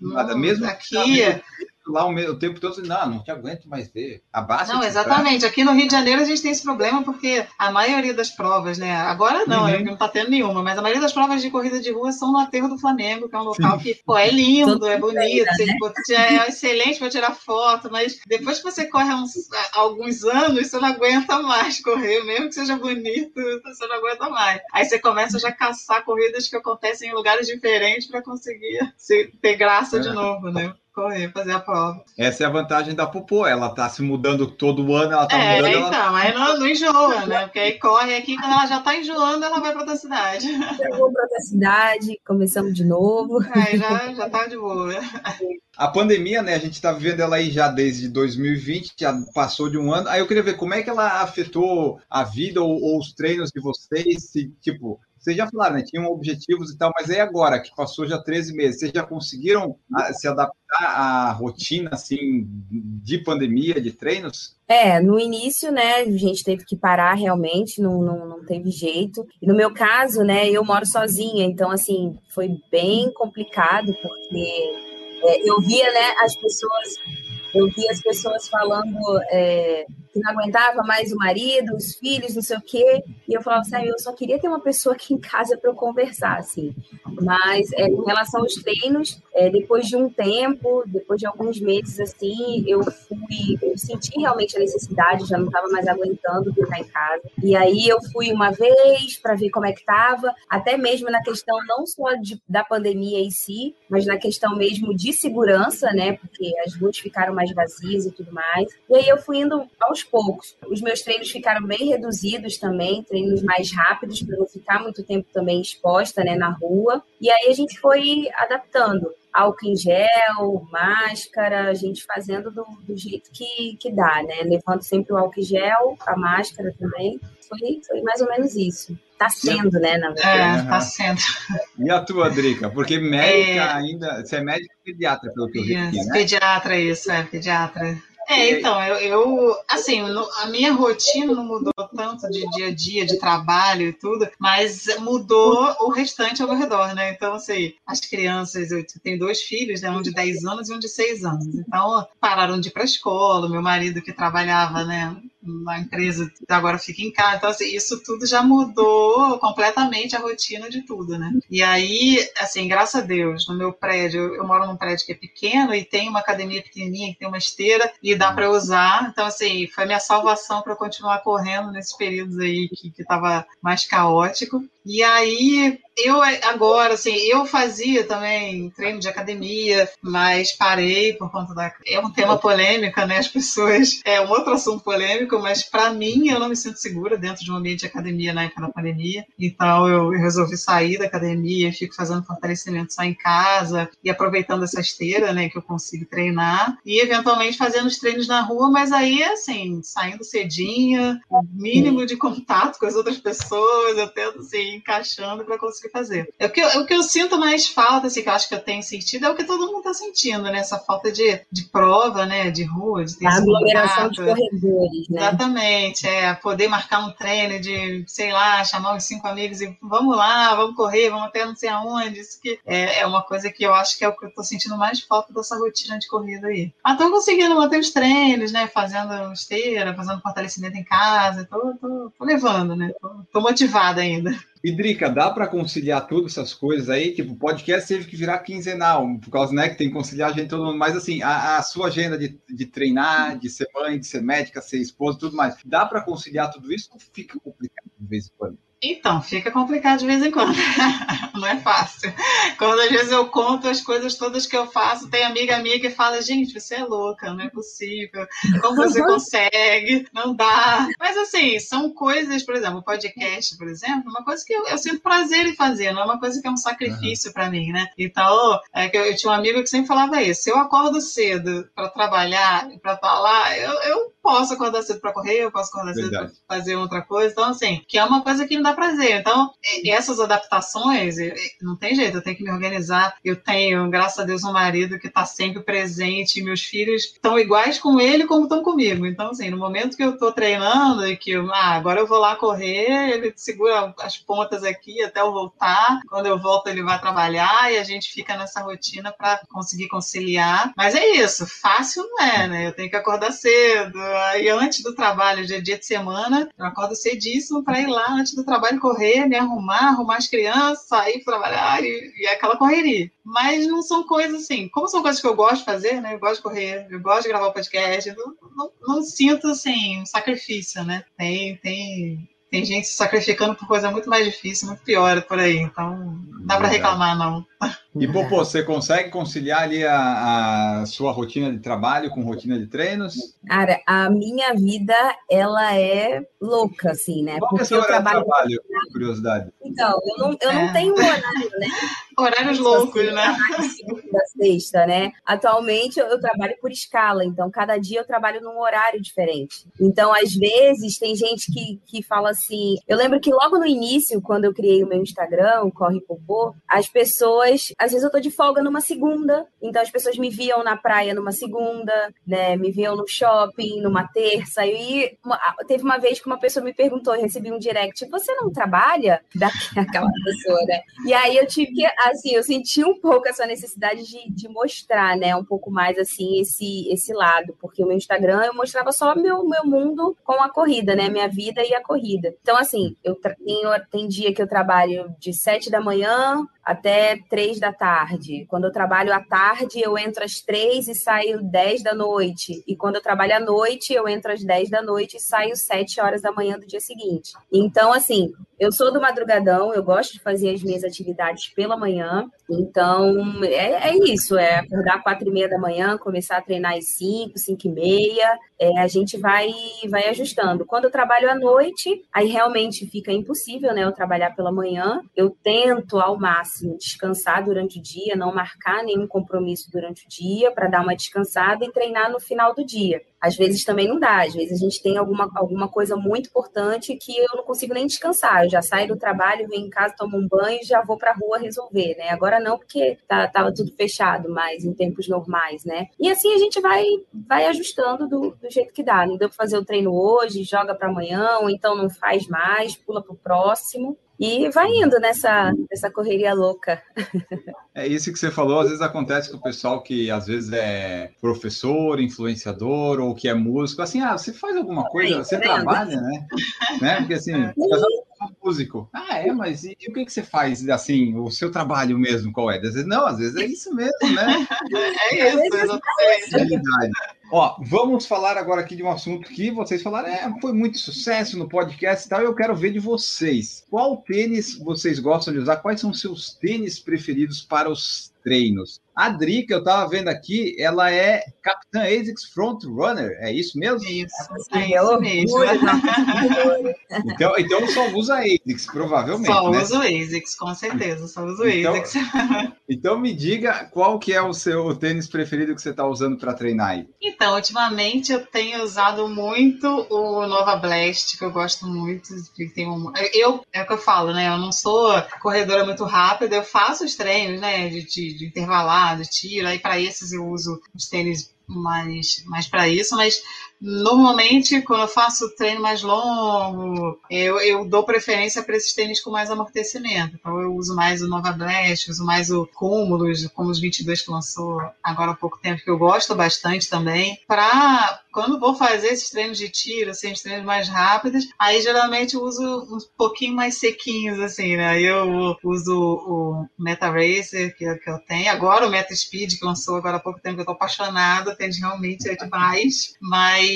Nada, mesmo aqui lá o, o tempo todo, não, não te aguento mais ver. Abaixa. Não, exatamente. Aqui no Rio de Janeiro a gente tem esse problema porque a maioria das provas, né? Agora não, uhum. não tá tendo nenhuma, mas a maioria das provas de corrida de rua são no aterro do Flamengo, que é um local Sim. que, pô, é lindo, é bonito, né? é excelente para tirar foto, mas depois que você corre uns, alguns anos, você não aguenta mais correr, mesmo que seja bonito, você não aguenta mais. Aí você começa já a caçar corridas que acontecem em lugares diferentes para conseguir ter graça é. de novo, né? Correr, fazer a prova. Essa é a vantagem da Popô, ela tá se mudando todo ano, ela tá é, mudando. Então, ela... aí não, não enjoa, né? Porque aí corre aqui, quando ela já tá enjoando, ela vai para outra cidade. Eu vou para outra cidade, começamos de novo. Aí já, já tá de boa. A pandemia, né? A gente tá vivendo ela aí já desde 2020, já passou de um ano. Aí eu queria ver como é que ela afetou a vida ou, ou os treinos de vocês, se, tipo, vocês já falaram, né? Tinham objetivos e tal, mas aí agora, que passou já 13 meses, vocês já conseguiram ah, se adaptar à rotina, assim, de pandemia, de treinos? É, no início, né, a gente teve que parar realmente, não, não, não teve jeito. E no meu caso, né, eu moro sozinha, então, assim, foi bem complicado, porque é, eu via, né, as pessoas, eu via as pessoas falando... É, que não aguentava mais o marido, os filhos, não sei o quê. E eu falava assim, eu só queria ter uma pessoa aqui em casa para eu conversar, assim. Mas é, em relação aos treinos, é, depois de um tempo, depois de alguns meses, assim, eu fui, eu senti realmente a necessidade, já não estava mais aguentando ficar em casa. E aí eu fui uma vez para ver como é que estava, até mesmo na questão não só de, da pandemia em si, mas na questão mesmo de segurança, né? Porque as ruas ficaram mais vazias e tudo mais. E aí eu fui indo aos aos poucos. Os meus treinos ficaram bem reduzidos também, treinos mais rápidos, para não ficar muito tempo também exposta né, na rua. E aí a gente foi adaptando álcool em gel, máscara, a gente fazendo do, do, jeito que, que dá, né? Levando sempre o álcool em gel, a máscara também. Foi, foi mais ou menos isso. Tá sendo, né, na verdade. É, tá sendo. E a tua, Drica? Porque médica é... ainda. Você é médica pediatra, pelo que eu vi aqui, né? Pediatra, isso, é, pediatra. É, então, eu, eu assim, a minha rotina não mudou tanto de dia a dia, de trabalho e tudo, mas mudou o restante ao redor, né? Então, assim, as crianças, eu tenho dois filhos, né? Um de 10 anos e um de 6 anos. Então, pararam de ir para a escola, meu marido que trabalhava, né? Na empresa agora fica em casa. Então, assim, isso tudo já mudou completamente a rotina de tudo, né? E aí, assim, graças a Deus, no meu prédio, eu moro num prédio que é pequeno e tem uma academia pequenininha que tem uma esteira e dá para usar. Então, assim, foi minha salvação para continuar correndo nesses períodos aí que estava mais caótico. E aí, eu agora, assim, eu fazia também treino de academia, mas parei por conta da. É um tema polêmico, né? As pessoas. É um outro assunto polêmico, mas para mim eu não me sinto segura dentro de um ambiente de academia na época da pandemia. Então eu resolvi sair da academia, fico fazendo fortalecimento só em casa e aproveitando essa esteira, né, que eu consigo treinar e eventualmente fazendo os treinos na rua, mas aí, assim, saindo cedinha, mínimo de contato com as outras pessoas, eu assim, encaixando para conseguir fazer. É o, que eu, o que eu sinto mais falta, assim, que eu acho que eu tenho sentido, é o que todo mundo está sentindo, né? Essa falta de, de prova, né? De rua, de ter A aglomeração de corredores, né? Exatamente, é. Poder marcar um treino de, sei lá, chamar os cinco amigos e vamos lá, vamos correr, vamos até não sei aonde. Isso que é, é uma coisa que eu acho que é o que eu estou sentindo mais falta dessa rotina de corrida aí. Mas tô conseguindo manter os treinos, né? Fazendo esteira, fazendo fortalecimento em casa, tô, tô, tô levando, né? Tô, tô motivada ainda. E Drica, dá para conciliar todas essas coisas aí? Tipo, o podcast teve que virar quinzenal, por causa, né, que tem que conciliar a gente todo mundo. Mas, assim, a, a sua agenda de, de treinar, de ser mãe, de ser médica, ser esposa, tudo mais, dá para conciliar tudo isso ou fica complicado de vez em quando? Então, fica complicado de vez em quando. Não é fácil. Quando às vezes eu conto as coisas todas que eu faço, tem amiga minha que fala: gente, você é louca, não é possível. Como você consegue? Não dá. Mas assim, são coisas, por exemplo, o podcast, por exemplo, uma coisa que eu, eu sinto prazer em fazer, não é uma coisa que é um sacrifício uhum. para mim, né? Então, é que eu, eu, tinha um amigo que sempre falava isso: se eu acordo cedo para trabalhar, para estar lá, eu, eu posso acordar cedo para correr, eu posso acordar cedo para fazer outra coisa. Então, assim, que é uma coisa que não dá prazer. Então, essas adaptações, não tem jeito, eu tenho que me organizar. Eu tenho, graças a Deus, um marido que está sempre presente, meus filhos estão iguais com ele como estão comigo. Então, assim, no momento que eu estou treinando e que ah, agora eu vou lá correr, ele segura as pontas aqui até eu voltar. Quando eu volto, ele vai trabalhar e a gente fica nessa rotina para conseguir conciliar. Mas é isso, fácil não é, né? Eu tenho que acordar cedo, Aí antes do trabalho, dia, dia de semana, eu acordo cedíssimo para ir lá antes do trabalho correr, me arrumar, arrumar as crianças, sair trabalhar e, e aquela correria. Mas não são coisas assim, como são coisas que eu gosto de fazer, né? Eu gosto de correr, eu gosto de gravar o podcast, não, não, não sinto assim um sacrifício, né? Tem, tem tem gente se sacrificando por coisa muito mais difícil, muito pior por aí. Então, não dá para reclamar, não. E, Popô, você consegue conciliar ali a, a, sua rotina de trabalho com rotina de treinos? Cara, a minha vida, ela é louca, assim, né? Qual Porque é seu trabalho, trabalho, curiosidade? Então, eu não, eu não é. tenho horário, né? Horários loucos, assim, né? Segunda, sexta, né? Atualmente, eu, eu trabalho por escala, então, cada dia eu trabalho num horário diferente. Então, às vezes, tem gente que, que fala assim... Eu lembro que logo no início, quando eu criei o meu Instagram, o Corre Popô, as pessoas às vezes eu tô de folga numa segunda, então as pessoas me viam na praia numa segunda, né? Me viam no shopping numa terça. E uma, teve uma vez que uma pessoa me perguntou, eu recebi um direct, você não trabalha? Daquela pessoa, né? E aí eu tive que, assim, eu senti um pouco essa necessidade de, de mostrar, né? Um pouco mais, assim, esse, esse lado, porque o meu Instagram eu mostrava só meu, meu mundo com a corrida, né? Minha vida e a corrida. Então, assim, eu tenho, tem dia que eu trabalho de sete da manhã até três da tarde. Quando eu trabalho à tarde, eu entro às três e saio dez da noite. E quando eu trabalho à noite, eu entro às dez da noite e saio sete horas da manhã do dia seguinte. Então, assim, eu sou do madrugadão, eu gosto de fazer as minhas atividades pela manhã. Então, é, é isso, é acordar quatro e meia da manhã, começar a treinar às cinco, cinco e meia. É, a gente vai, vai ajustando. Quando eu trabalho à noite, aí realmente fica impossível, né? Eu trabalhar pela manhã. Eu tento ao máximo, descansar durante o dia, não marcar nenhum compromisso durante o dia para dar uma descansada e treinar no final do dia. Às vezes também não dá, às vezes a gente tem alguma, alguma coisa muito importante que eu não consigo nem descansar. Já saio do trabalho, venho em casa, tomo um banho e já vou para a rua resolver, né? Agora não, porque tá, tava tudo fechado, mas em tempos normais, né? E assim a gente vai, vai ajustando do, do jeito que dá. Não deu para fazer o treino hoje, joga para amanhã, ou então não faz mais, pula para o próximo. E vai indo nessa, nessa correria louca. É isso que você falou, às vezes acontece com o pessoal que às vezes é professor, influenciador ou que é músico, assim, ah, você faz alguma coisa, você trabalha, né? né? Porque assim, músico. Ah, é, mas e, e, o que, que você faz, assim, o seu trabalho mesmo, qual é? Às vezes, não, às vezes é isso mesmo, né? é isso, exatamente. Ó, vamos falar agora aqui de um assunto que vocês falaram, é, foi muito sucesso no podcast e tal, eu quero ver de vocês. Qual tênis vocês gostam de usar? Quais são os seus tênis preferidos para os treinos? A Dri, que eu estava vendo aqui, ela é Capitã ASICS Front Runner, é isso mesmo? Isso, é isso mesmo. então, então só usa ASICS, provavelmente, Só né? uso ASICS, com certeza, só uso então, ASICS. então me diga qual que é o seu tênis preferido que você está usando para treinar aí. Então, ultimamente eu tenho usado muito o Nova Blast, que eu gosto muito. Tem um... Eu, é o que eu falo, né? Eu não sou corredora muito rápida, eu faço os treinos, né, de, de, de intervalar, de tiro, aí para esses eu uso os tênis mais, mais para isso, mas Normalmente, quando eu faço treino mais longo, eu, eu dou preferência para esses tênis com mais amortecimento. Então, eu uso mais o Nova Blast, uso mais o Cúmulos, como os 22 que lançou agora há pouco tempo, que eu gosto bastante também. Para quando vou fazer esses treinos de tiro, assim, os treinos mais rápidos, aí geralmente eu uso um pouquinho mais sequinhos, assim, né? Eu uso o Meta Racer, que, que eu tenho. Agora o Meta Speed, que lançou agora há pouco tempo, que eu tô apaixonada. tênis realmente é demais, mas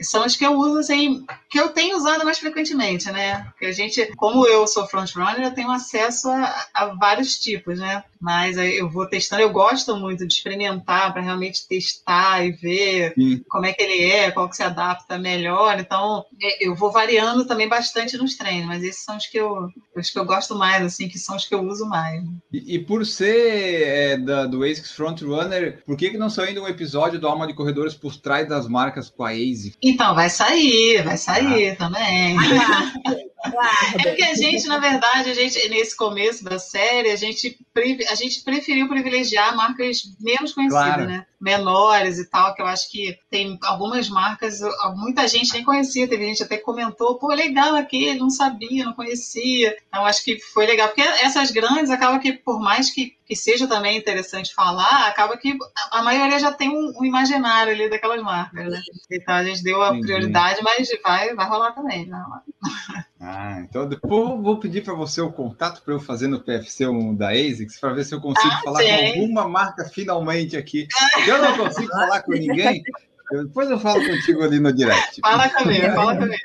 são os que eu uso, assim, que eu tenho usado mais frequentemente, né? Porque a gente, como eu sou frontrunner, eu tenho acesso a, a vários tipos, né? Mas eu vou testando, eu gosto muito de experimentar para realmente testar e ver Sim. como é que ele é, qual que se adapta melhor. Então, é, eu vou variando também bastante nos treinos, mas esses são os que eu, os que eu gosto mais, assim, que são os que eu uso mais. E, e por ser é, da, do ASICS Frontrunner, por que, que não saiu um episódio do Alma de Corredores por trás das marcas com a ASICS? Então, vai sair, vai sair ah. também. Ah. É porque a gente, na verdade, a gente, nesse começo da série, a gente, a gente preferiu privilegiar marcas menos conhecidas, claro. né? Menores e tal, que eu acho que tem algumas marcas, muita gente nem conhecia, teve gente até que comentou, pô, legal aquele, não sabia, não conhecia. Então, acho que foi legal, porque essas grandes acaba que, por mais que que seja também interessante falar, acaba que a maioria já tem um, um imaginário ali daquelas marcas, né? Então a gente deu a Entendi. prioridade, mas vai, vai rolar também. Rolar. Ah, então depois vou pedir para você o contato para eu fazer no PFC um da ASICS para ver se eu consigo ah, falar sim. com alguma marca finalmente aqui. Eu não consigo falar com ninguém. Depois eu falo contigo ali no direct. Fala comigo, fala comigo.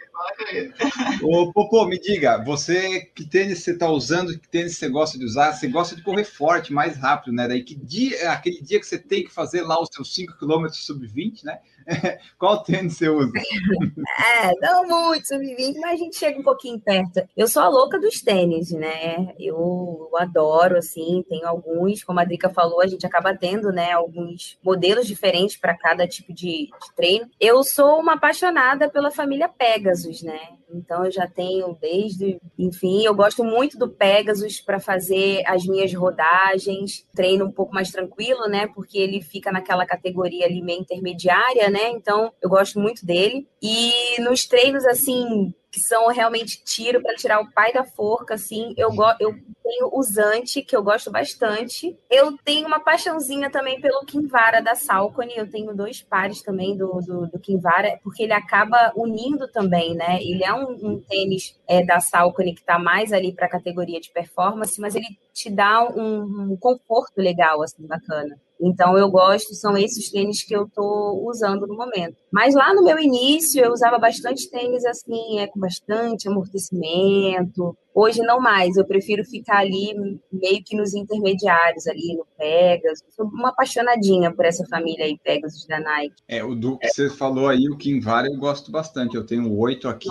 Ô, Popô, me diga, você que tênis você está usando, que tênis você gosta de usar? Você gosta de correr forte, mais rápido, né? Daí que dia, aquele dia que você tem que fazer lá os seus 5 km sub-20, né? Qual tênis você usa? É, não muito sub-20, mas a gente chega um pouquinho perto. Eu sou a louca dos tênis, né? Eu adoro, assim, tenho alguns, como a Drica falou, a gente acaba tendo, né, alguns modelos diferentes para cada tipo de, de treino. Eu sou uma apaixonada pela família Pegasus, né? Então eu já tenho desde, enfim, eu gosto muito do Pegasus para fazer as minhas rodagens, treino um pouco mais tranquilo, né? Porque ele fica naquela categoria ali meio intermediária, né? Então eu gosto muito dele. E nos treinos assim que são realmente tiro para tirar o pai da forca, assim. Eu, eu tenho o Zante, que eu gosto bastante. Eu tenho uma paixãozinha também pelo Kinvara da Salcone. Eu tenho dois pares também do, do, do Kinvara, porque ele acaba unindo também, né? Ele é um, um tênis é, da Salcone que está mais ali para a categoria de performance, mas ele te dá um, um conforto legal, assim, bacana. Então eu gosto, são esses tênis que eu estou usando no momento. Mas lá no meu início eu usava bastante tênis assim, é com bastante amortecimento. Hoje não mais, eu prefiro ficar ali meio que nos intermediários ali no Pegasus. Sou uma apaixonadinha por essa família aí Pegasus da Nike. É, o do que você falou aí, o Kinvara eu gosto bastante. Eu tenho oito aqui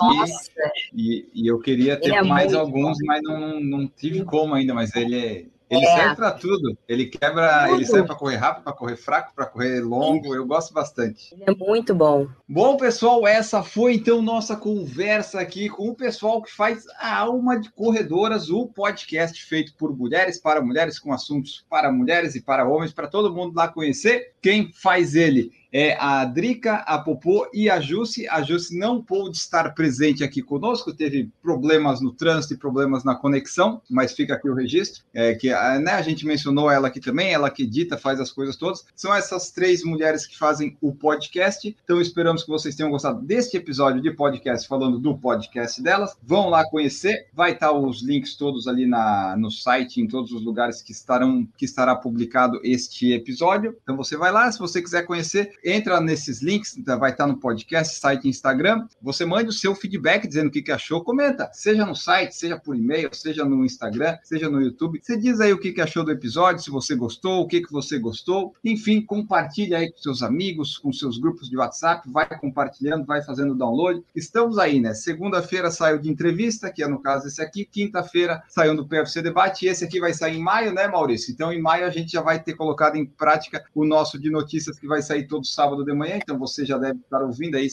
e, e, eu queria ter é mais alguns, bom. mas não, não tive como ainda, mas ele é ele é. serve para tudo. Ele quebra, tudo. ele serve para correr rápido, para correr fraco, para correr longo. Eu gosto bastante. Ele é muito bom. Bom, pessoal, essa foi então nossa conversa aqui com o pessoal que faz a Alma de Corredoras, o podcast feito por mulheres para mulheres, com assuntos para mulheres e para homens, para todo mundo lá conhecer. Quem faz ele é a Drica, a Popô e a Jussi. A Jussi não pôde estar presente aqui conosco, teve problemas no trânsito e problemas na conexão, mas fica aqui o registro, é, que né, a gente mencionou ela aqui também, ela que edita, faz as coisas todas. São essas três mulheres que fazem o podcast, então esperamos que vocês tenham gostado deste episódio de podcast, falando do podcast delas. Vão lá conhecer, vai estar os links todos ali na, no site, em todos os lugares que estarão que estará publicado este episódio. Então você vai lá, se você quiser conhecer, entra nesses links, tá, vai estar no podcast, site Instagram. Você manda o seu feedback dizendo o que, que achou, comenta, seja no site, seja por e-mail, seja no Instagram, seja no YouTube. Você diz aí o que, que achou do episódio, se você gostou, o que, que você gostou. Enfim, compartilha aí com seus amigos, com seus grupos de WhatsApp, vai compartilhando, vai fazendo download. Estamos aí, né? Segunda-feira saiu de entrevista, que é no caso esse aqui. Quinta-feira saiu do PFC Debate. E esse aqui vai sair em maio, né, Maurício? Então, em maio a gente já vai ter colocado em prática o nosso de notícias que vai sair todos sábado de manhã, então você já deve estar ouvindo aí.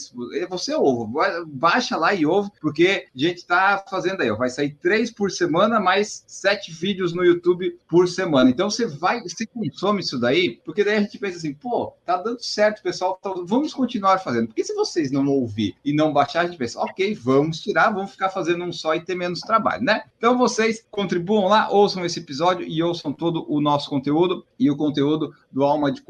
Você ouve, baixa lá e ouve, porque a gente está fazendo aí, ó, vai sair três por semana, mais sete vídeos no YouTube por semana. Então você vai, você consome isso daí, porque daí a gente pensa assim, pô, tá dando certo, pessoal, tá, vamos continuar fazendo. Porque se vocês não ouvir e não baixar, a gente pensa, ok, vamos tirar, vamos ficar fazendo um só e ter menos trabalho, né? Então vocês contribuam lá, ouçam esse episódio e ouçam todo o nosso conteúdo e o conteúdo do Alma de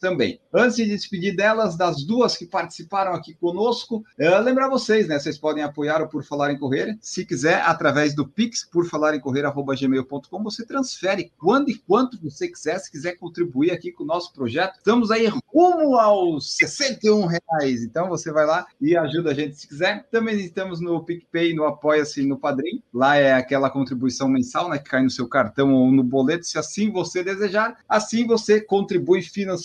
Também. Antes de despedir delas, das duas que participaram aqui conosco. Uh, lembrar vocês, né? Vocês podem apoiar o Por Falar em Correr. Se quiser, através do Pix, por falar em correr, gmail.com, você transfere quando e quanto você quiser. Se quiser contribuir aqui com o nosso projeto, estamos aí rumo aos 61 reais. Então você vai lá e ajuda a gente se quiser. Também estamos no PicPay, no Apoia-se no Padrim. Lá é aquela contribuição mensal, né? Que cai no seu cartão ou no boleto, se assim você desejar. Assim você contribui financeiramente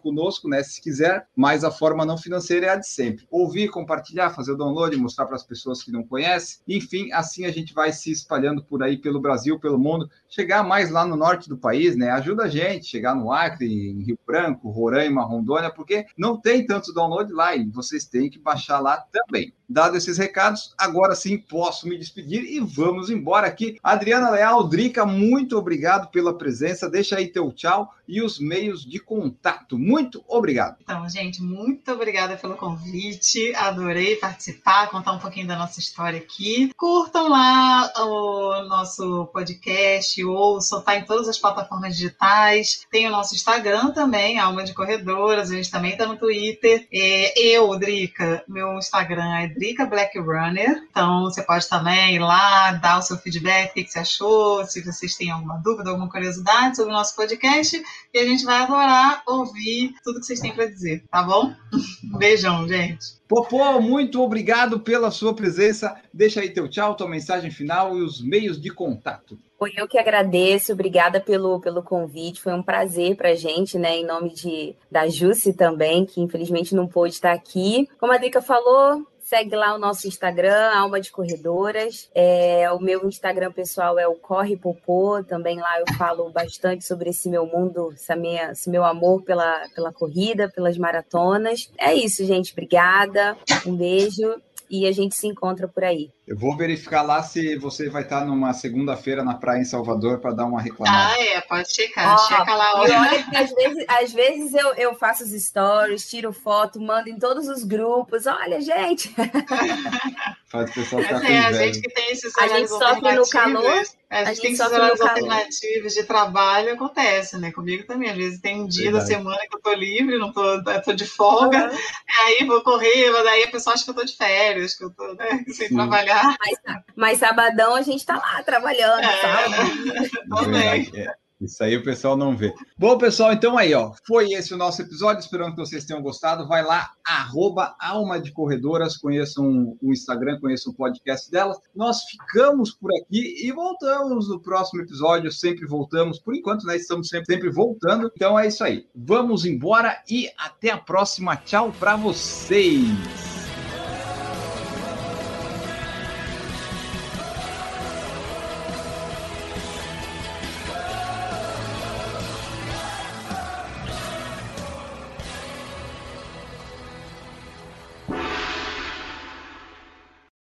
conosco, né? Se quiser, mas a forma não financeira é a de sempre. Ouvir, compartilhar, fazer o download, mostrar para as pessoas que não conhecem. Enfim, assim a gente vai se espalhando por aí pelo Brasil, pelo mundo, chegar mais lá no norte do país, né? Ajuda a gente, chegar no Acre, em Rio Branco, Roraima, Rondônia, porque não tem tanto download lá e vocês têm que baixar lá também. Dado esses recados, agora sim posso me despedir e vamos embora aqui. Adriana Leal, Drica, muito obrigado pela presença. Deixa aí teu tchau e os meios de contato. Muito obrigado. Então, gente, muito obrigada pelo convite. Adorei participar, contar um pouquinho da nossa história aqui. Curtam lá o nosso podcast, ouçam, tá em todas as plataformas digitais. Tem o nosso Instagram também, Alma de Corredoras. A gente também tá no Twitter. É, eu, Drica, meu Instagram é Drica Black Runner. Então você pode também ir lá, dar o seu feedback, o que você achou, se vocês têm alguma dúvida, alguma curiosidade sobre o nosso podcast. E a gente vai adorar ouvir tudo que vocês têm para dizer, tá bom? beijão, gente. Popô, muito obrigado pela sua presença. Deixa aí teu tchau, tua mensagem final e os meios de contato. Foi eu que agradeço, obrigada pelo, pelo convite, foi um prazer para a gente, né, em nome de, da Jusce também, que infelizmente não pôde estar aqui. Como a Drica falou, Segue lá o nosso Instagram, Alma de Corredoras. É, o meu Instagram pessoal é o Corre Popô. Também lá eu falo bastante sobre esse meu mundo, essa minha, esse meu amor pela, pela corrida, pelas maratonas. É isso, gente. Obrigada. Um beijo e a gente se encontra por aí. Eu vou verificar lá se você vai estar numa segunda-feira na praia em Salvador para dar uma reclamada. Ah, é, pode checar. Oh, Checa lá. Olha que às vezes, às vezes eu, eu faço os stories, tiro foto, mando em todos os grupos. Olha, gente. Faz o pessoal ficar é, a gente que tem esses A gente sofre no calor. A gente, a gente tem esses horários alternativos de trabalho, acontece, né? Comigo também. Às vezes tem um dia Verdade. da semana que eu tô livre, não tô, tô de folga, uhum. aí vou correr, mas daí a pessoa acha que eu tô de férias, que eu tô né, sem Sim. trabalhar. Mas, mas, sabadão a gente tá lá trabalhando, é, Também. É. Isso aí o pessoal não vê. Bom, pessoal, então aí, ó, foi esse o nosso episódio. Esperando que vocês tenham gostado. Vai lá, arroba Alma de Corredoras, conheçam o Instagram, conheçam o podcast delas. Nós ficamos por aqui e voltamos no próximo episódio. Sempre voltamos. Por enquanto, né? Estamos sempre, sempre voltando. Então é isso aí. Vamos embora e até a próxima. Tchau para vocês.